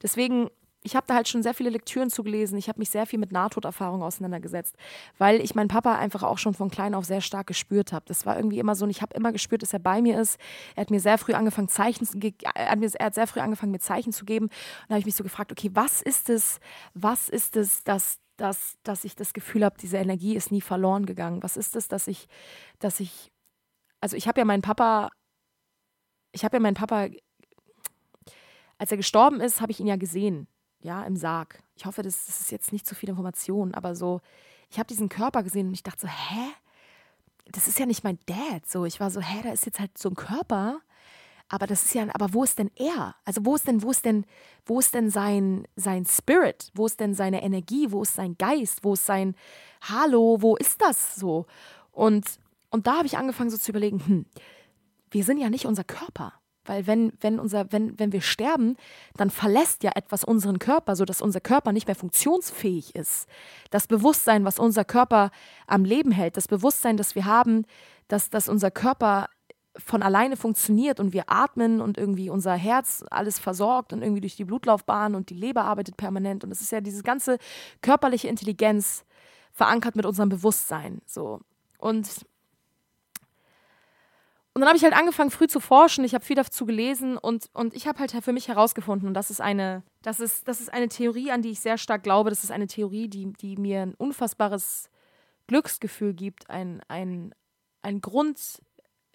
Deswegen ich habe da halt schon sehr viele Lektüren zugelesen. Ich habe mich sehr viel mit Nahtoderfahrungen auseinandergesetzt, weil ich meinen Papa einfach auch schon von klein auf sehr stark gespürt habe. Das war irgendwie immer so und ich habe immer gespürt, dass er bei mir ist. Er hat mir sehr früh angefangen, Zeichen, er hat, er hat sehr früh angefangen, mir Zeichen zu geben. Und da habe ich mich so gefragt, okay, was ist es, was ist es, dass, dass, dass ich das Gefühl habe, diese Energie ist nie verloren gegangen? Was ist es, dass ich, dass ich, also ich habe ja meinen Papa, ich habe ja meinen Papa, als er gestorben ist, habe ich ihn ja gesehen ja, im Sarg. Ich hoffe, das, das ist jetzt nicht zu viel Information, aber so, ich habe diesen Körper gesehen und ich dachte so, hä? Das ist ja nicht mein Dad. So, ich war so, hä, da ist jetzt halt so ein Körper. Aber das ist ja, aber wo ist denn er? Also wo ist denn, wo ist denn, wo ist denn sein, sein Spirit? Wo ist denn seine Energie? Wo ist sein Geist? Wo ist sein Hallo? Wo ist das so? Und, und da habe ich angefangen so zu überlegen, hm, wir sind ja nicht unser Körper. Weil wenn, wenn, unser, wenn, wenn wir sterben, dann verlässt ja etwas unseren Körper, sodass unser Körper nicht mehr funktionsfähig ist. Das Bewusstsein, was unser Körper am Leben hält, das Bewusstsein, das wir haben, dass, dass unser Körper von alleine funktioniert und wir atmen und irgendwie unser Herz alles versorgt und irgendwie durch die Blutlaufbahn und die Leber arbeitet permanent. Und es ist ja diese ganze körperliche Intelligenz verankert mit unserem Bewusstsein. So. Und und dann habe ich halt angefangen, früh zu forschen. Ich habe viel dazu gelesen und, und ich habe halt für mich herausgefunden, und das ist eine, das ist, das ist eine Theorie, an die ich sehr stark glaube. Das ist eine Theorie, die, die mir ein unfassbares Glücksgefühl gibt, ein, ein, ein Grund,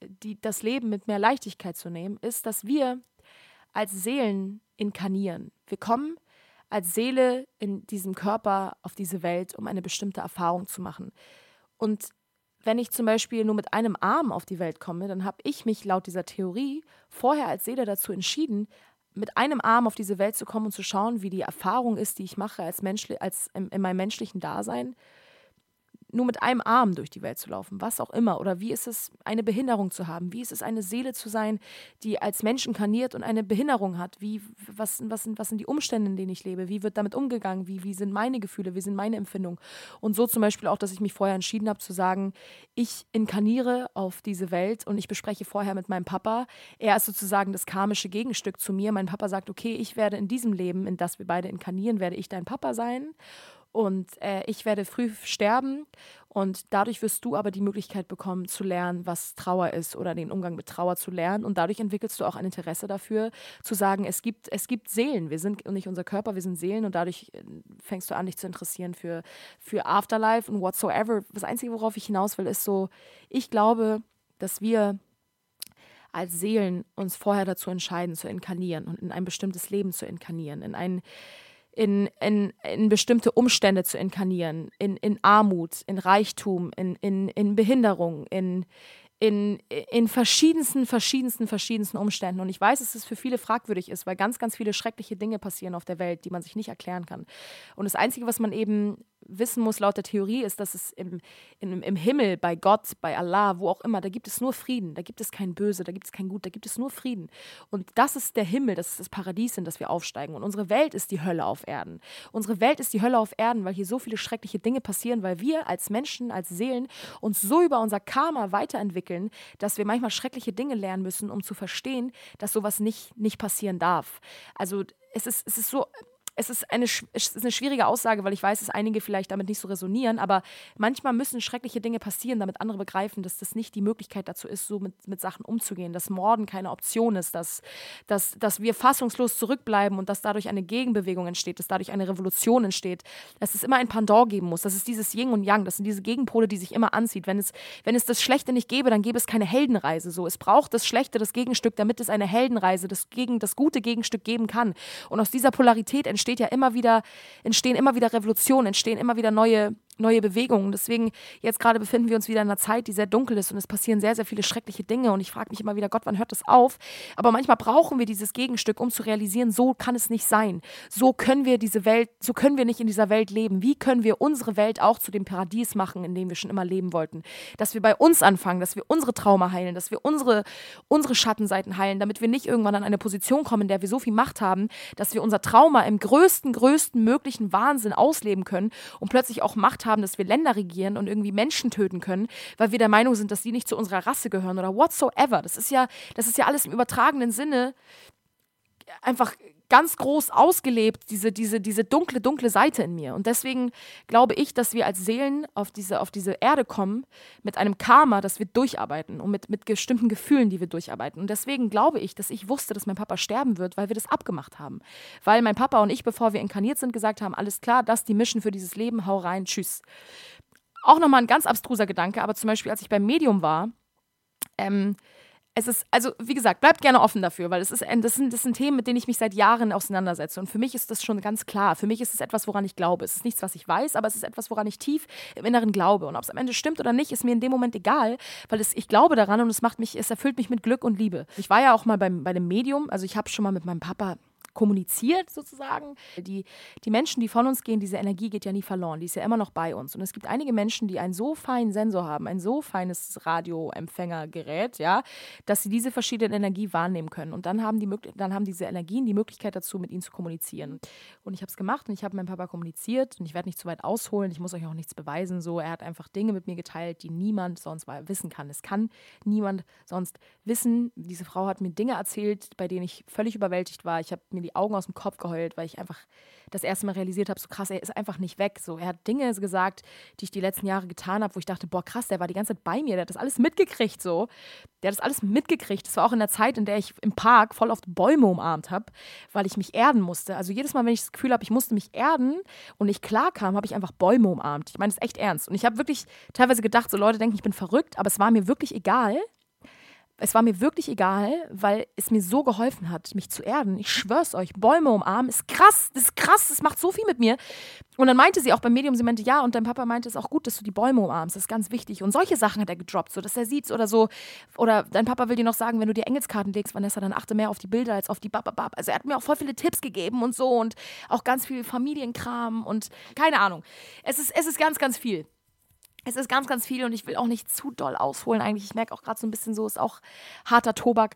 die, das Leben mit mehr Leichtigkeit zu nehmen, ist, dass wir als Seelen inkarnieren. Wir kommen als Seele in diesem Körper auf diese Welt, um eine bestimmte Erfahrung zu machen. Und wenn ich zum Beispiel nur mit einem Arm auf die Welt komme, dann habe ich mich laut dieser Theorie vorher als Seele dazu entschieden, mit einem Arm auf diese Welt zu kommen und zu schauen, wie die Erfahrung ist, die ich mache als, Mensch, als in, in meinem menschlichen Dasein nur mit einem Arm durch die Welt zu laufen, was auch immer. Oder wie ist es, eine Behinderung zu haben? Wie ist es, eine Seele zu sein, die als Mensch inkarniert und eine Behinderung hat? Wie, was, was, sind, was sind die Umstände, in denen ich lebe? Wie wird damit umgegangen? Wie, wie sind meine Gefühle? Wie sind meine Empfindungen? Und so zum Beispiel auch, dass ich mich vorher entschieden habe zu sagen, ich inkarniere auf diese Welt und ich bespreche vorher mit meinem Papa. Er ist sozusagen das karmische Gegenstück zu mir. Mein Papa sagt, okay, ich werde in diesem Leben, in das wir beide inkarnieren, werde ich dein Papa sein. Und äh, ich werde früh sterben und dadurch wirst du aber die Möglichkeit bekommen zu lernen, was Trauer ist oder den Umgang mit Trauer zu lernen. Und dadurch entwickelst du auch ein Interesse dafür, zu sagen, es gibt, es gibt Seelen. Wir sind nicht unser Körper, wir sind Seelen und dadurch äh, fängst du an, dich zu interessieren für, für Afterlife und whatsoever. Das Einzige, worauf ich hinaus will, ist so, ich glaube, dass wir als Seelen uns vorher dazu entscheiden, zu inkarnieren und in ein bestimmtes Leben zu inkarnieren, in ein in, in, in bestimmte Umstände zu inkarnieren, in, in Armut, in Reichtum, in, in, in Behinderung, in, in, in verschiedensten, verschiedensten, verschiedensten Umständen. Und ich weiß, dass es für viele fragwürdig ist, weil ganz, ganz viele schreckliche Dinge passieren auf der Welt, die man sich nicht erklären kann. Und das Einzige, was man eben wissen muss laut der Theorie, ist, dass es im, im, im Himmel, bei Gott, bei Allah, wo auch immer, da gibt es nur Frieden, da gibt es kein Böse, da gibt es kein Gut, da gibt es nur Frieden. Und das ist der Himmel, das ist das Paradies, in das wir aufsteigen. Und unsere Welt ist die Hölle auf Erden. Unsere Welt ist die Hölle auf Erden, weil hier so viele schreckliche Dinge passieren, weil wir als Menschen, als Seelen uns so über unser Karma weiterentwickeln, dass wir manchmal schreckliche Dinge lernen müssen, um zu verstehen, dass sowas nicht, nicht passieren darf. Also es ist, es ist so es ist, eine, es ist eine schwierige Aussage, weil ich weiß, dass einige vielleicht damit nicht so resonieren, aber manchmal müssen schreckliche Dinge passieren, damit andere begreifen, dass das nicht die Möglichkeit dazu ist, so mit, mit Sachen umzugehen, dass Morden keine Option ist, dass, dass, dass wir fassungslos zurückbleiben und dass dadurch eine Gegenbewegung entsteht, dass dadurch eine Revolution entsteht, dass es immer ein Pendant geben muss, dass es dieses Yin und Yang, das sind diese Gegenpole, die sich immer anzieht. Wenn es, wenn es das Schlechte nicht gäbe, dann gäbe es keine Heldenreise. So. Es braucht das Schlechte, das Gegenstück, damit es eine Heldenreise, das, gegen, das gute Gegenstück geben kann. Und aus dieser Polarität entsteht entsteht ja immer wieder, entstehen immer wieder Revolutionen, entstehen immer wieder neue neue Bewegungen. Deswegen, jetzt gerade befinden wir uns wieder in einer Zeit, die sehr dunkel ist und es passieren sehr, sehr viele schreckliche Dinge. Und ich frage mich immer wieder, Gott, wann hört das auf? Aber manchmal brauchen wir dieses Gegenstück, um zu realisieren, so kann es nicht sein. So können wir diese Welt, so können wir nicht in dieser Welt leben. Wie können wir unsere Welt auch zu dem Paradies machen, in dem wir schon immer leben wollten? Dass wir bei uns anfangen, dass wir unsere Trauma heilen, dass wir unsere, unsere Schattenseiten heilen, damit wir nicht irgendwann an eine Position kommen, in der wir so viel Macht haben, dass wir unser Trauma im größten, größten möglichen Wahnsinn ausleben können und plötzlich auch Macht haben, dass wir Länder regieren und irgendwie Menschen töten können, weil wir der Meinung sind, dass die nicht zu unserer Rasse gehören oder whatsoever. Das ist ja, das ist ja alles im übertragenen Sinne einfach ganz groß ausgelebt, diese, diese, diese dunkle, dunkle Seite in mir. Und deswegen glaube ich, dass wir als Seelen auf diese, auf diese Erde kommen mit einem Karma, das wir durcharbeiten und mit, mit bestimmten Gefühlen, die wir durcharbeiten. Und deswegen glaube ich, dass ich wusste, dass mein Papa sterben wird, weil wir das abgemacht haben. Weil mein Papa und ich, bevor wir inkarniert sind, gesagt haben, alles klar, das die Mission für dieses Leben, hau rein, tschüss. Auch nochmal ein ganz abstruser Gedanke, aber zum Beispiel, als ich beim Medium war, ähm, es ist, also wie gesagt, bleibt gerne offen dafür, weil es ist, das sind, das sind Themen, mit denen ich mich seit Jahren auseinandersetze. Und für mich ist das schon ganz klar. Für mich ist es etwas, woran ich glaube. Es ist nichts, was ich weiß, aber es ist etwas, woran ich tief im Inneren glaube. Und ob es am Ende stimmt oder nicht, ist mir in dem Moment egal, weil es, ich glaube daran und es macht mich, es erfüllt mich mit Glück und Liebe. Ich war ja auch mal beim, bei dem Medium, also ich habe schon mal mit meinem Papa kommuniziert sozusagen. Die, die Menschen, die von uns gehen, diese Energie geht ja nie verloren, die ist ja immer noch bei uns. Und es gibt einige Menschen, die einen so feinen Sensor haben, ein so feines Radioempfängergerät, ja, dass sie diese verschiedenen Energie wahrnehmen können. Und dann haben, die, dann haben diese Energien die Möglichkeit dazu, mit ihnen zu kommunizieren. Und ich habe es gemacht und ich habe mit meinem Papa kommuniziert und ich werde nicht zu weit ausholen, ich muss euch auch nichts beweisen. So, er hat einfach Dinge mit mir geteilt, die niemand sonst wissen kann. Es kann niemand sonst wissen. Diese Frau hat mir Dinge erzählt, bei denen ich völlig überwältigt war. Ich habe mir mir die Augen aus dem Kopf geheult, weil ich einfach das erste Mal realisiert habe, so krass, er ist einfach nicht weg. So, er hat Dinge gesagt, die ich die letzten Jahre getan habe, wo ich dachte, boah, krass, der war die ganze Zeit bei mir, der hat das alles mitgekriegt, so. Der hat das alles mitgekriegt. Das war auch in der Zeit, in der ich im Park voll oft Bäume umarmt habe, weil ich mich erden musste. Also jedes Mal, wenn ich das Gefühl habe, ich musste mich erden und ich klar kam, habe ich einfach Bäume umarmt. Ich meine, das ist echt ernst. Und ich habe wirklich teilweise gedacht, so Leute denken, ich bin verrückt, aber es war mir wirklich egal. Es war mir wirklich egal, weil es mir so geholfen hat, mich zu erden. Ich schwör's euch, Bäume umarmen ist krass, das ist krass, das macht so viel mit mir. Und dann meinte sie auch beim Medium, sie meinte, ja, und dein Papa meinte, es ist auch gut, dass du die Bäume umarmst, das ist ganz wichtig. Und solche Sachen hat er gedroppt, so dass er sieht oder so. Oder dein Papa will dir noch sagen, wenn du dir Engelskarten legst, Vanessa, dann achte mehr auf die Bilder als auf die Bababab. Also er hat mir auch voll viele Tipps gegeben und so und auch ganz viel Familienkram und keine Ahnung. Es ist, es ist ganz, ganz viel es ist ganz, ganz viel und ich will auch nicht zu doll ausholen eigentlich. Ich merke auch gerade so ein bisschen so, ist auch harter Tobak.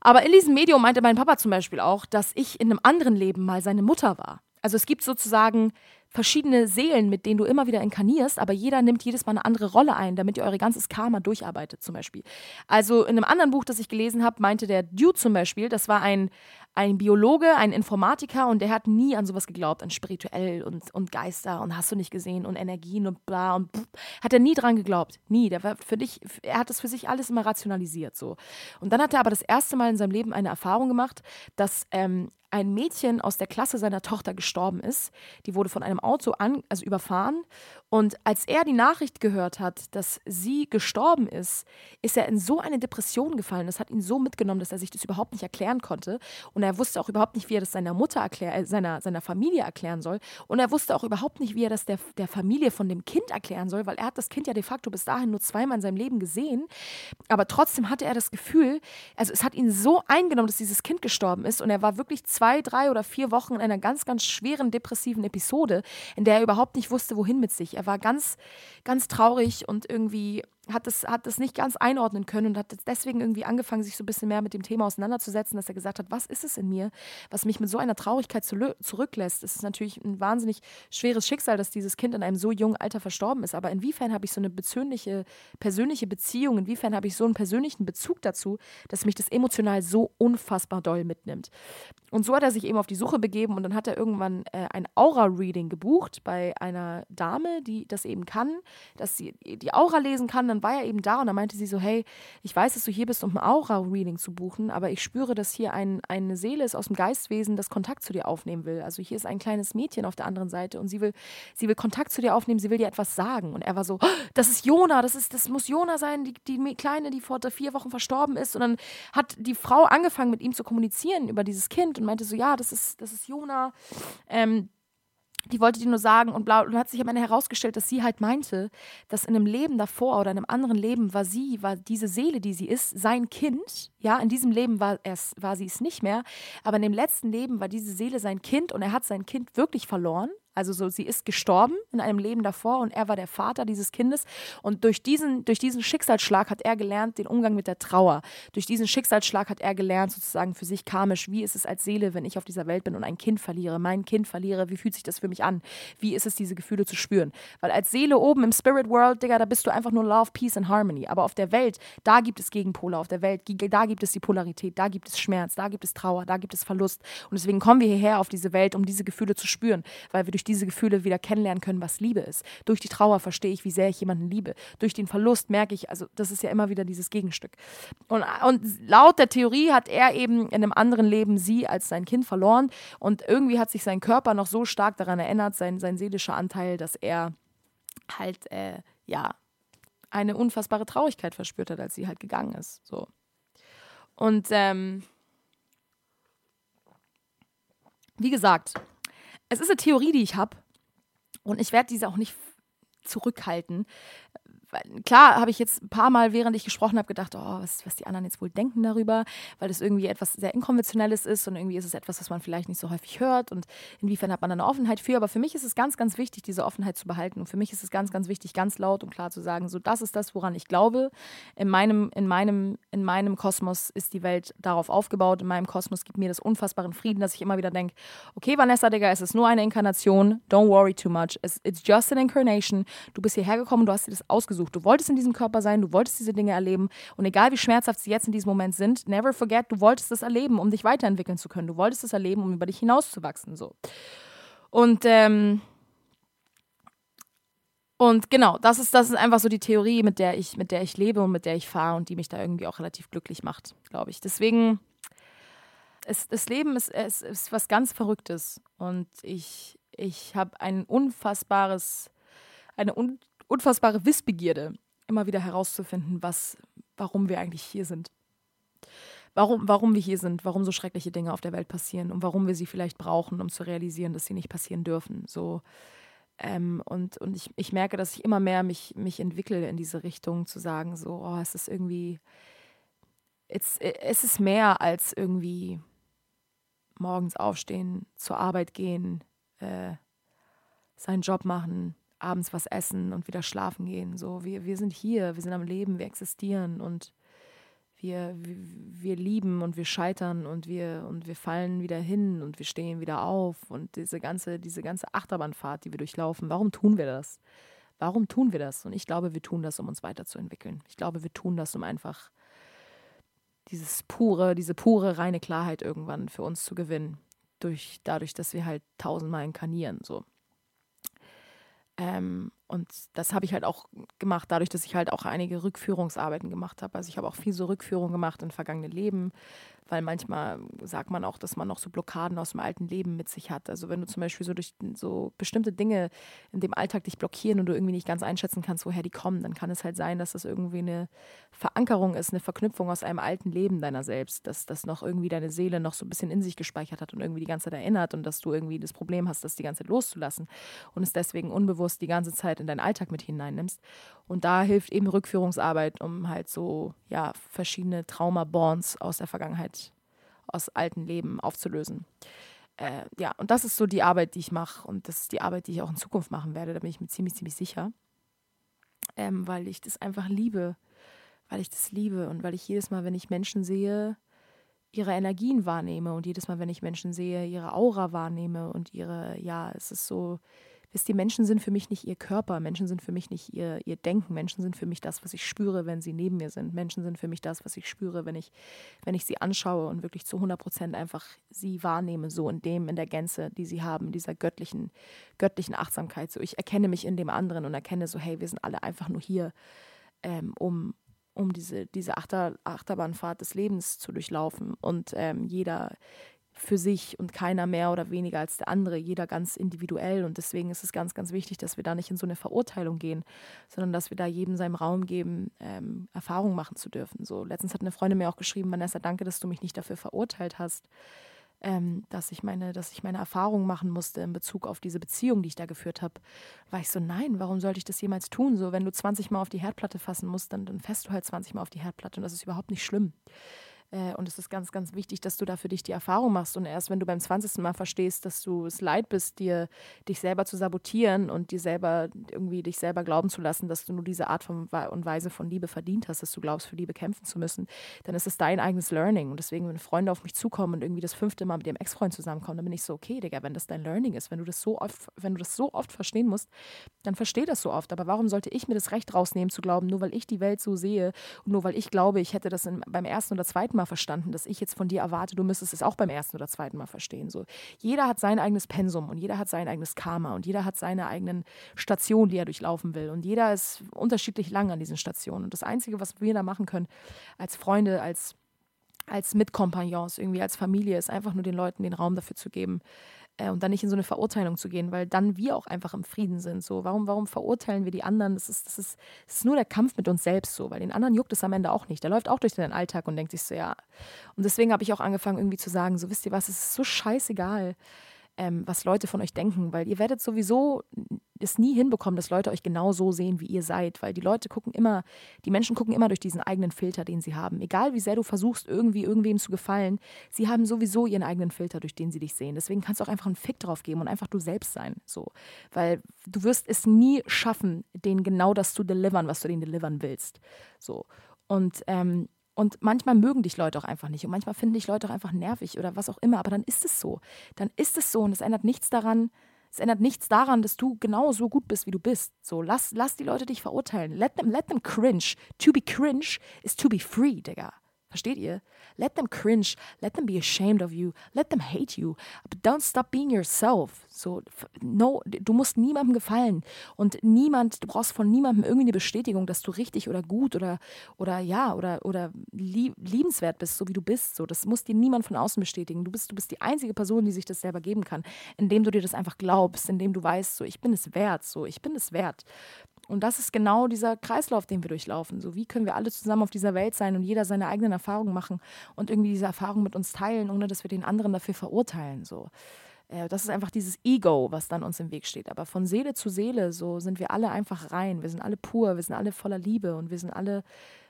Aber in diesem Medium meinte mein Papa zum Beispiel auch, dass ich in einem anderen Leben mal seine Mutter war. Also es gibt sozusagen verschiedene Seelen, mit denen du immer wieder inkarnierst, aber jeder nimmt jedes Mal eine andere Rolle ein, damit ihr eure ganzes Karma durcharbeitet, zum Beispiel. Also in einem anderen Buch, das ich gelesen habe, meinte der Dude zum Beispiel, das war ein, ein Biologe, ein Informatiker und der hat nie an sowas geglaubt, an spirituell und, und Geister und hast du nicht gesehen und Energien und bla und pff, hat er nie dran geglaubt. Nie. Der war für dich, er hat das für sich alles immer rationalisiert so. Und dann hat er aber das erste Mal in seinem Leben eine Erfahrung gemacht, dass ähm, ein Mädchen aus der Klasse seiner Tochter gestorben ist. Die wurde von einem Auto an, also überfahren Und als er die Nachricht gehört hat, dass sie gestorben ist, ist er in so eine Depression gefallen. Das hat ihn so mitgenommen, dass er sich das überhaupt nicht erklären konnte. Und er wusste auch überhaupt nicht, wie er das seiner Mutter erklär, äh, seiner, seiner Familie erklären soll. Und er wusste auch überhaupt nicht, wie er das der, der Familie von dem Kind erklären soll, weil er hat das Kind ja de facto bis dahin nur zweimal in seinem Leben gesehen. Aber trotzdem hatte er das Gefühl, also es hat ihn so eingenommen, dass dieses Kind gestorben ist. Und er war wirklich zwei, drei oder vier Wochen in einer ganz, ganz schweren depressiven Episode, in der er überhaupt nicht wusste, wohin mit sich. Er war ganz, ganz traurig und irgendwie hat das, hat das nicht ganz einordnen können und hat deswegen irgendwie angefangen, sich so ein bisschen mehr mit dem Thema auseinanderzusetzen, dass er gesagt hat, was ist es in mir, was mich mit so einer Traurigkeit zurücklässt. Es ist natürlich ein wahnsinnig schweres Schicksal, dass dieses Kind in einem so jungen Alter verstorben ist. Aber inwiefern habe ich so eine persönliche, persönliche Beziehung, inwiefern habe ich so einen persönlichen Bezug dazu, dass mich das emotional so unfassbar doll mitnimmt. Und so hat er sich eben auf die Suche begeben und dann hat er irgendwann äh, ein Aura-Reading gebucht bei einer Dame, die das eben kann, dass sie die Aura lesen kann. Dann war er eben da und dann meinte sie so, hey, ich weiß, dass du hier bist, um ein Aura-Reading zu buchen, aber ich spüre, dass hier ein, eine Seele ist aus dem Geistwesen, das Kontakt zu dir aufnehmen will. Also hier ist ein kleines Mädchen auf der anderen Seite und sie will, sie will Kontakt zu dir aufnehmen, sie will dir etwas sagen. Und er war so, oh, das ist Jona, das, ist, das muss Jona sein, die, die Kleine, die vor vier Wochen verstorben ist. Und dann hat die Frau angefangen, mit ihm zu kommunizieren über dieses Kind und meinte so, ja, das ist, das ist Jona. Ähm, die wollte dir nur sagen und blau. Und hat sich am Ende herausgestellt, dass sie halt meinte, dass in einem Leben davor oder in einem anderen Leben war sie, war diese Seele, die sie ist, sein Kind. Ja, in diesem Leben war, es, war sie es nicht mehr. Aber in dem letzten Leben war diese Seele sein Kind und er hat sein Kind wirklich verloren. Also so, sie ist gestorben in einem Leben davor und er war der Vater dieses Kindes. Und durch diesen, durch diesen Schicksalsschlag hat er gelernt, den Umgang mit der Trauer. Durch diesen Schicksalsschlag hat er gelernt, sozusagen für sich karmisch, wie ist es als Seele, wenn ich auf dieser Welt bin und ein Kind verliere, mein Kind verliere, wie fühlt sich das für mich an? Wie ist es, diese Gefühle zu spüren? Weil als Seele oben im Spirit World, Digga, da bist du einfach nur Love, Peace and Harmony. Aber auf der Welt, da gibt es Gegenpole, auf der Welt, da gibt es die Polarität, da gibt es Schmerz, da gibt es Trauer, da gibt es Verlust. Und deswegen kommen wir hierher auf diese Welt, um diese Gefühle zu spüren, weil wir durch diese Gefühle wieder kennenlernen können, was Liebe ist. Durch die Trauer verstehe ich, wie sehr ich jemanden liebe. Durch den Verlust merke ich, also das ist ja immer wieder dieses Gegenstück. Und, und laut der Theorie hat er eben in einem anderen Leben sie als sein Kind verloren und irgendwie hat sich sein Körper noch so stark daran erinnert, sein, sein seelischer Anteil, dass er halt, äh, ja, eine unfassbare Traurigkeit verspürt hat, als sie halt gegangen ist. So. Und ähm, wie gesagt, es ist eine Theorie, die ich habe. Und ich werde diese auch nicht zurückhalten, klar habe ich jetzt ein paar Mal, während ich gesprochen habe, gedacht, oh, was, was die anderen jetzt wohl denken darüber, weil das irgendwie etwas sehr Inkonventionelles ist und irgendwie ist es etwas, was man vielleicht nicht so häufig hört und inwiefern hat man eine Offenheit für. Aber für mich ist es ganz, ganz wichtig, diese Offenheit zu behalten. Und für mich ist es ganz, ganz wichtig, ganz laut und klar zu sagen, so das ist das, woran ich glaube. In meinem, in meinem, in meinem Kosmos ist die Welt darauf aufgebaut. In meinem Kosmos gibt mir das unfassbaren Frieden, dass ich immer wieder denke, okay, Vanessa, Digga, es ist nur eine Inkarnation. Don't worry too much. It's, just an incarnation. Du bist hierher gekommen, du hast dir das ausgesucht ausgesucht. Du wolltest in diesem Körper sein, du wolltest diese Dinge erleben. Und egal wie schmerzhaft sie jetzt in diesem Moment sind, never forget, du wolltest es erleben, um dich weiterentwickeln zu können. Du wolltest es erleben, um über dich hinauszuwachsen. So. Und ähm, und genau, das ist, das ist einfach so die Theorie, mit der ich, mit der ich lebe und mit der ich fahre und die mich da irgendwie auch relativ glücklich macht, glaube ich. Deswegen, es, das Leben ist, es ist was ganz Verrücktes. Und ich, ich habe ein unfassbares, eine un, unfassbare Wissbegierde, immer wieder herauszufinden, was, warum wir eigentlich hier sind. Warum, warum wir hier sind, warum so schreckliche Dinge auf der Welt passieren und warum wir sie vielleicht brauchen, um zu realisieren, dass sie nicht passieren dürfen. So, ähm, und und ich, ich merke, dass ich immer mehr mich, mich entwickle in diese Richtung, zu sagen, so, oh, es ist irgendwie, es, es ist mehr als irgendwie morgens aufstehen, zur Arbeit gehen, äh, seinen Job machen, abends was essen und wieder schlafen gehen. So, wir, wir sind hier, wir sind am Leben, wir existieren und wir, wir, wir lieben und wir scheitern und wir, und wir fallen wieder hin und wir stehen wieder auf und diese ganze, diese ganze Achterbahnfahrt, die wir durchlaufen, warum tun wir das? Warum tun wir das? Und ich glaube, wir tun das, um uns weiterzuentwickeln. Ich glaube, wir tun das, um einfach dieses pure, diese pure, reine Klarheit irgendwann für uns zu gewinnen. Durch, dadurch, dass wir halt tausendmal inkarnieren. So. Ähm, und das habe ich halt auch gemacht, dadurch, dass ich halt auch einige Rückführungsarbeiten gemacht habe. Also ich habe auch viel so Rückführung gemacht in vergangene Leben, weil manchmal sagt man auch, dass man noch so Blockaden aus dem alten Leben mit sich hat. Also wenn du zum Beispiel so durch so bestimmte Dinge in dem Alltag dich blockieren und du irgendwie nicht ganz einschätzen kannst, woher die kommen, dann kann es halt sein, dass das irgendwie eine Verankerung ist, eine Verknüpfung aus einem alten Leben deiner selbst, dass das noch irgendwie deine Seele noch so ein bisschen in sich gespeichert hat und irgendwie die ganze Zeit erinnert und dass du irgendwie das Problem hast, das die ganze Zeit loszulassen und es deswegen unbewusst die ganze Zeit in deinen Alltag mit hineinnimmst. Und da hilft eben Rückführungsarbeit, um halt so, ja, verschiedene Trauma-Bonds aus der Vergangenheit, aus alten Leben aufzulösen. Äh, ja, und das ist so die Arbeit, die ich mache. Und das ist die Arbeit, die ich auch in Zukunft machen werde. Da bin ich mir ziemlich, ziemlich sicher. Ähm, weil ich das einfach liebe. Weil ich das liebe und weil ich jedes Mal, wenn ich Menschen sehe, ihre Energien wahrnehme und jedes Mal, wenn ich Menschen sehe, ihre Aura wahrnehme und ihre, ja, es ist so, Wisst ihr, Menschen sind für mich nicht ihr Körper, Menschen sind für mich nicht ihr, ihr Denken, Menschen sind für mich das, was ich spüre, wenn sie neben mir sind. Menschen sind für mich das, was ich spüre, wenn ich, wenn ich sie anschaue und wirklich zu 100 Prozent einfach sie wahrnehme, so in dem, in der Gänze, die sie haben, dieser göttlichen, göttlichen Achtsamkeit. So, ich erkenne mich in dem anderen und erkenne so, hey, wir sind alle einfach nur hier, ähm, um, um diese, diese Achter, Achterbahnfahrt des Lebens zu durchlaufen. Und ähm, jeder, für sich und keiner mehr oder weniger als der andere, jeder ganz individuell. Und deswegen ist es ganz, ganz wichtig, dass wir da nicht in so eine Verurteilung gehen, sondern dass wir da jedem seinem Raum geben, ähm, Erfahrungen machen zu dürfen. So, letztens hat eine Freundin mir auch geschrieben, Vanessa, danke, dass du mich nicht dafür verurteilt hast, ähm, dass ich meine, dass ich meine Erfahrungen machen musste in Bezug auf diese Beziehung, die ich da geführt habe. War ich so, nein, warum sollte ich das jemals tun? So, wenn du 20 Mal auf die Herdplatte fassen musst, dann, dann fährst du halt 20 Mal auf die Herdplatte und das ist überhaupt nicht schlimm. Äh, und es ist ganz, ganz wichtig, dass du da für dich die Erfahrung machst. Und erst wenn du beim 20. Mal verstehst, dass du es leid bist, dir dich selber zu sabotieren und dir selber irgendwie dich selber glauben zu lassen, dass du nur diese Art von, und Weise von Liebe verdient hast, dass du glaubst, für Liebe kämpfen zu müssen, dann ist es dein eigenes Learning. Und deswegen, wenn Freunde auf mich zukommen und irgendwie das fünfte Mal mit ihrem Ex-Freund zusammenkommen, dann bin ich so, okay, Digga, wenn das dein Learning ist, wenn du das so oft, wenn du das so oft verstehen musst, dann versteh das so oft. Aber warum sollte ich mir das Recht rausnehmen zu glauben, nur weil ich die Welt so sehe und nur weil ich glaube, ich hätte das in, beim ersten oder zweiten Mal verstanden, dass ich jetzt von dir erwarte, du müsstest es auch beim ersten oder zweiten Mal verstehen. So, jeder hat sein eigenes Pensum und jeder hat sein eigenes Karma und jeder hat seine eigenen Stationen, die er durchlaufen will. Und jeder ist unterschiedlich lang an diesen Stationen. Und das Einzige, was wir da machen können, als Freunde, als als Mitkompagnons, irgendwie als Familie, ist einfach nur den Leuten den Raum dafür zu geben, äh, und dann nicht in so eine Verurteilung zu gehen, weil dann wir auch einfach im Frieden sind. So, warum, warum verurteilen wir die anderen? Das ist, das, ist, das ist nur der Kampf mit uns selbst so, weil den anderen juckt es am Ende auch nicht. Der läuft auch durch seinen Alltag und denkt sich so, ja. Und deswegen habe ich auch angefangen, irgendwie zu sagen: so, wisst ihr was, es ist so scheißegal ähm, was Leute von euch denken, weil ihr werdet sowieso es nie hinbekommen, dass Leute euch genau so sehen, wie ihr seid, weil die Leute gucken immer, die Menschen gucken immer durch diesen eigenen Filter, den sie haben. Egal wie sehr du versuchst, irgendwie irgendwem zu gefallen, sie haben sowieso ihren eigenen Filter, durch den sie dich sehen. Deswegen kannst du auch einfach einen Fick drauf geben und einfach du selbst sein, so, weil du wirst es nie schaffen, denen genau das zu delivern, was du denen delivern willst, so. Und ähm, und manchmal mögen dich Leute auch einfach nicht und manchmal finden dich Leute auch einfach nervig oder was auch immer, aber dann ist es so. Dann ist es so und es ändert nichts daran, es ändert nichts daran, dass du genau so gut bist, wie du bist. So, lass, lass die Leute dich verurteilen. Let them, let them cringe. To be cringe is to be free, Digga. Versteht ihr? Let them cringe, let them be ashamed of you, let them hate you, but don't stop being yourself. So, no, du musst niemandem gefallen und niemand, du brauchst von niemandem irgendwie eine Bestätigung, dass du richtig oder gut oder, oder ja, oder, oder liebenswert bist, so wie du bist. So, das muss dir niemand von außen bestätigen. Du bist, du bist die einzige Person, die sich das selber geben kann, indem du dir das einfach glaubst, indem du weißt, so, ich bin es wert, so, ich bin es wert. Und das ist genau dieser Kreislauf, den wir durchlaufen. So, wie können wir alle zusammen auf dieser Welt sein und jeder seine eigenen Erfahrungen machen und irgendwie diese Erfahrungen mit uns teilen, ohne dass wir den anderen dafür verurteilen. So. Äh, das ist einfach dieses Ego, was dann uns im Weg steht. Aber von Seele zu Seele, so sind wir alle einfach rein. Wir sind alle pur, wir sind alle voller Liebe und wir sind alle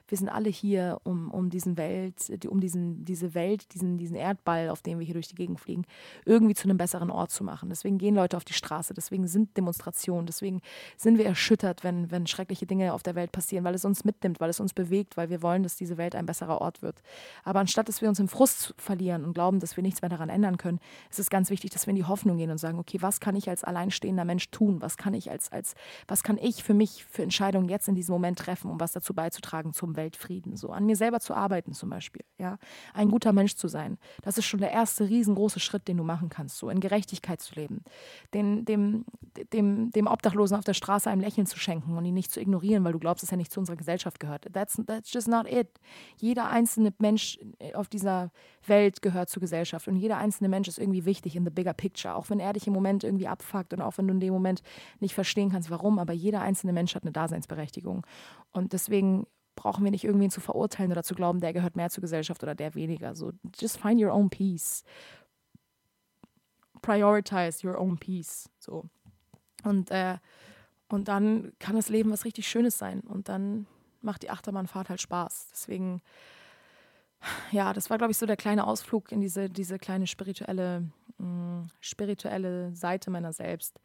wir sind alle hier, um, um diesen Welt, um diesen, diese Welt, diesen, diesen Erdball, auf dem wir hier durch die Gegend fliegen, irgendwie zu einem besseren Ort zu machen. Deswegen gehen Leute auf die Straße, deswegen sind Demonstrationen, deswegen sind wir erschüttert, wenn, wenn schreckliche Dinge auf der Welt passieren, weil es uns mitnimmt, weil es uns bewegt, weil wir wollen, dass diese Welt ein besserer Ort wird. Aber anstatt, dass wir uns im Frust verlieren und glauben, dass wir nichts mehr daran ändern können, ist es ganz wichtig, dass wir in die Hoffnung gehen und sagen, okay, was kann ich als alleinstehender Mensch tun? Was kann ich als, als, was kann ich für mich für Entscheidungen jetzt in diesem Moment treffen, um was dazu beizutragen zum Weltfrieden, so an mir selber zu arbeiten zum Beispiel, ja, ein guter Mensch zu sein. Das ist schon der erste riesengroße Schritt, den du machen kannst, so in Gerechtigkeit zu leben, den, dem, dem, dem Obdachlosen auf der Straße ein Lächeln zu schenken und ihn nicht zu ignorieren, weil du glaubst, dass er nicht zu unserer Gesellschaft gehört. That's, that's just not it. Jeder einzelne Mensch auf dieser Welt gehört zur Gesellschaft und jeder einzelne Mensch ist irgendwie wichtig in the bigger picture, auch wenn er dich im Moment irgendwie abfuckt und auch wenn du in dem Moment nicht verstehen kannst, warum, aber jeder einzelne Mensch hat eine Daseinsberechtigung. Und deswegen brauchen wir nicht irgendwen zu verurteilen oder zu glauben, der gehört mehr zur Gesellschaft oder der weniger. So, just find your own peace. Prioritize your own peace. So. Und, äh, und dann kann das Leben was richtig Schönes sein. Und dann macht die Achterbahnfahrt halt Spaß. Deswegen, ja, das war, glaube ich, so der kleine Ausflug in diese, diese kleine spirituelle, mh, mm, spirituelle Seite meiner selbst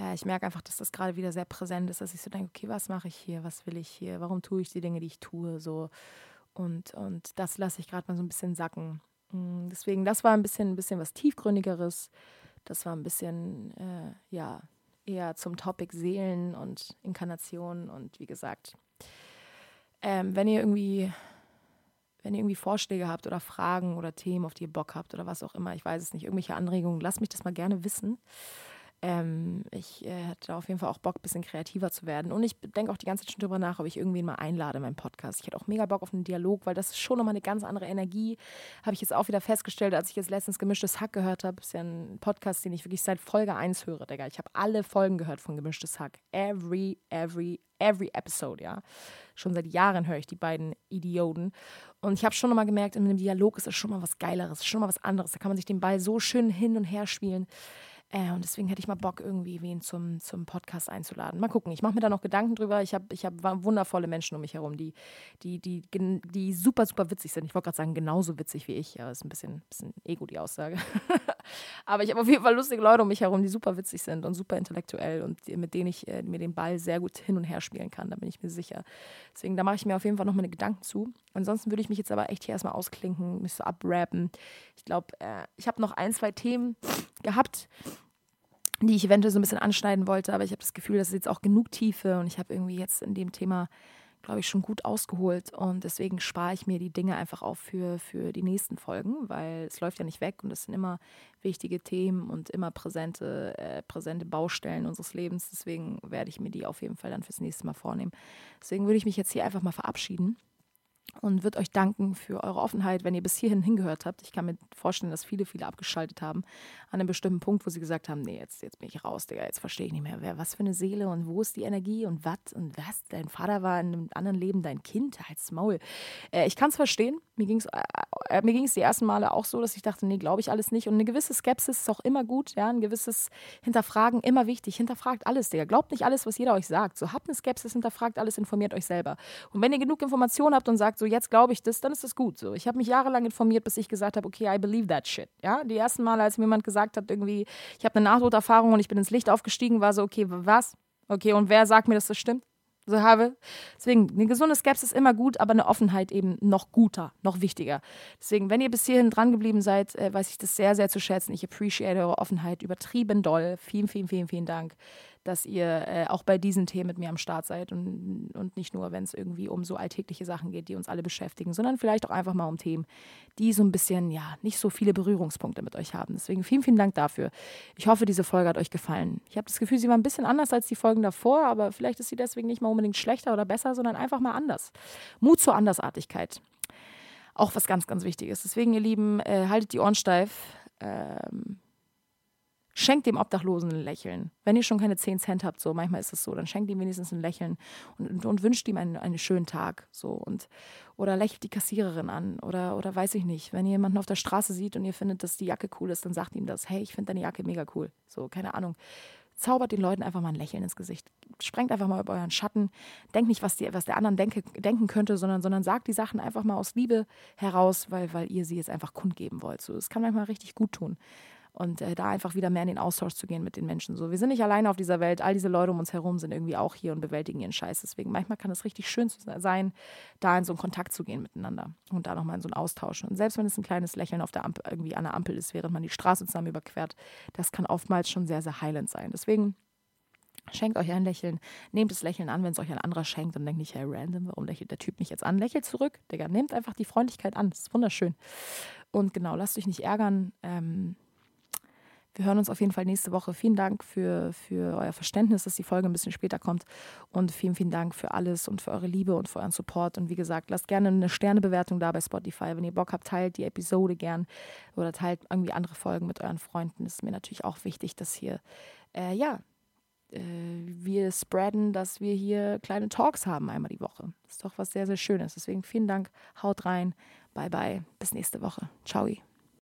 äh, ich merke einfach, dass das gerade wieder sehr präsent ist, dass ich so denke, okay, was mache ich hier, was will ich hier, warum tue ich die Dinge, die ich tue, so. Und, und das lasse ich gerade mal so ein bisschen sacken. Mm, deswegen, das war ein bisschen, ein bisschen was Tiefgründigeres. Das war ein bisschen, äh, ja, eher zum Topic Seelen und Inkarnation. Und wie gesagt, ähm, wenn ihr irgendwie, wenn ihr irgendwie Vorschläge habt oder Fragen oder Themen, auf die ihr Bock habt oder was auch immer, ich weiß es nicht, irgendwelche Anregungen, lasst mich das mal gerne wissen. Ähm, ich äh, hätte auf jeden Fall auch Bock, ein bisschen kreativer zu werden. Und ich denke auch die ganze Zeit schon drüber nach, ob ich irgendwen mal einlade in meinen Podcast. Ich hätte auch mega Bock auf einen Dialog, weil das ist schon nochmal eine ganz andere Energie. Habe ich jetzt auch wieder festgestellt, als ich jetzt letztens Gemischtes Hack gehört habe. Ist ja ein Podcast, den ich wirklich seit Folge 1 höre, Digga. Ich habe alle Folgen gehört von Gemischtes Hack. Every, every, every episode, ja. Schon seit Jahren höre ich die beiden Idioten. Und ich habe schon nochmal gemerkt, in einem Dialog ist es schon mal was Geileres, schon mal was anderes. Da kann man sich den Ball so schön hin und her spielen. Äh, und deswegen hätte ich mal Bock, irgendwie wen zum, zum Podcast einzuladen. Mal gucken. Ich mache mir da noch Gedanken drüber. Ich habe ich hab wundervolle Menschen um mich herum, die, die, die, die super, super witzig sind. Ich wollte gerade sagen, genauso witzig wie ich. Ja, ist ein bisschen, bisschen Ego, die Aussage. Aber ich habe auf jeden Fall lustige Leute um mich herum, die super witzig sind und super intellektuell und mit denen ich äh, mir den Ball sehr gut hin und her spielen kann. Da bin ich mir sicher. Deswegen, da mache ich mir auf jeden Fall noch meine Gedanken zu. Ansonsten würde ich mich jetzt aber echt hier erstmal ausklinken, mich so abrappen. Ich glaube, äh, ich habe noch ein, zwei Themen gehabt die ich eventuell so ein bisschen anschneiden wollte, aber ich habe das Gefühl, das ist jetzt auch genug Tiefe und ich habe irgendwie jetzt in dem Thema, glaube ich, schon gut ausgeholt und deswegen spare ich mir die Dinge einfach auf für, für die nächsten Folgen, weil es läuft ja nicht weg und es sind immer wichtige Themen und immer präsente, äh, präsente Baustellen unseres Lebens. Deswegen werde ich mir die auf jeden Fall dann fürs nächste Mal vornehmen. Deswegen würde ich mich jetzt hier einfach mal verabschieden und wird euch danken für eure Offenheit, wenn ihr bis hierhin hingehört habt. Ich kann mir vorstellen, dass viele, viele abgeschaltet haben an einem bestimmten Punkt, wo sie gesagt haben, nee, jetzt, jetzt bin ich raus, Digga, jetzt verstehe ich nicht mehr, wer, was für eine Seele und wo ist die Energie und was und was, dein Vater war in einem anderen Leben dein Kind, halt's Maul. Äh, ich kann es verstehen, mir ging es äh, äh, die ersten Male auch so, dass ich dachte, nee, glaube ich alles nicht. Und eine gewisse Skepsis ist auch immer gut, ja, ein gewisses Hinterfragen immer wichtig, hinterfragt alles, Digga, glaubt nicht alles, was jeder euch sagt, so habt eine Skepsis, hinterfragt alles, informiert euch selber. Und wenn ihr genug Informationen habt und sagt, so jetzt glaube ich das, dann ist das gut. So, ich habe mich jahrelang informiert, bis ich gesagt habe, okay, I believe that shit. Ja, die ersten Male, als mir jemand gesagt hat, irgendwie, ich habe eine Nahtoderfahrung und ich bin ins Licht aufgestiegen, war so, okay, was? Okay, und wer sagt mir, dass das stimmt? So habe. Deswegen, eine gesunde Skepsis ist immer gut, aber eine Offenheit eben noch guter, noch wichtiger. Deswegen, wenn ihr bis hierhin dran geblieben seid, äh, weiß ich das sehr, sehr zu schätzen. Ich appreciate eure Offenheit übertrieben doll. Vielen, vielen, vielen, vielen Dank dass ihr äh, auch bei diesen Themen mit mir am Start seid und, und nicht nur, wenn es irgendwie um so alltägliche Sachen geht, die uns alle beschäftigen, sondern vielleicht auch einfach mal um Themen, die so ein bisschen, ja, nicht so viele Berührungspunkte mit euch haben. Deswegen vielen, vielen Dank dafür. Ich hoffe, diese Folge hat euch gefallen. Ich habe das Gefühl, sie war ein bisschen anders als die Folgen davor, aber vielleicht ist sie deswegen nicht mal unbedingt schlechter oder besser, sondern einfach mal anders. Mut zur Andersartigkeit. Auch was ganz, ganz wichtig ist. Deswegen, ihr Lieben, äh, haltet die Ohren steif. Ähm, Schenkt dem Obdachlosen ein Lächeln. Wenn ihr schon keine 10 Cent habt, so manchmal ist es so, dann schenkt ihm wenigstens ein Lächeln und, und, und wünscht ihm einen, einen schönen Tag. So und oder lächelt die Kassiererin an oder, oder weiß ich nicht. Wenn ihr jemanden auf der Straße sieht und ihr findet, dass die Jacke cool ist, dann sagt ihm das, hey, ich finde deine Jacke mega cool. So, keine Ahnung. Zaubert den Leuten einfach mal ein Lächeln ins Gesicht. Sprengt einfach mal über euren Schatten. Denkt nicht, was, die, was der anderen denke, denken könnte, sondern, sondern sagt die Sachen einfach mal aus Liebe heraus, weil, weil ihr sie jetzt einfach kundgeben wollt. So, das kann manchmal richtig gut tun und äh, da einfach wieder mehr in den Austausch zu gehen mit den Menschen. So, wir sind nicht alleine auf dieser Welt, all diese Leute um uns herum sind irgendwie auch hier und bewältigen ihren Scheiß. Deswegen manchmal kann es richtig schön sein, da in so einen Kontakt zu gehen miteinander und da nochmal in so einen Austausch. Und selbst wenn es ein kleines Lächeln auf der Ampel, irgendwie an der Ampel ist, während man die Straße zusammen überquert, das kann oftmals schon sehr, sehr heilend sein. Deswegen Schenkt euch ein Lächeln. Nehmt das Lächeln an, wenn es euch ein anderer schenkt und denkt nicht, hey, random, warum lächelt der Typ mich jetzt an? Lächelt zurück, Digga. Nehmt einfach die Freundlichkeit an. Das ist wunderschön. Und genau, lasst euch nicht ärgern. Ähm, wir hören uns auf jeden Fall nächste Woche. Vielen Dank für, für euer Verständnis, dass die Folge ein bisschen später kommt. Und vielen, vielen Dank für alles und für eure Liebe und für euren Support. Und wie gesagt, lasst gerne eine Sternebewertung da bei Spotify. Wenn ihr Bock habt, teilt die Episode gern oder teilt irgendwie andere Folgen mit euren Freunden. Ist mir natürlich auch wichtig, dass hier, äh, ja, äh, wir spreaden, dass wir hier kleine Talks haben einmal die Woche. Das ist doch was sehr, sehr Schönes. Deswegen vielen Dank. Haut rein. Bye, bye. Bis nächste Woche. Ciao.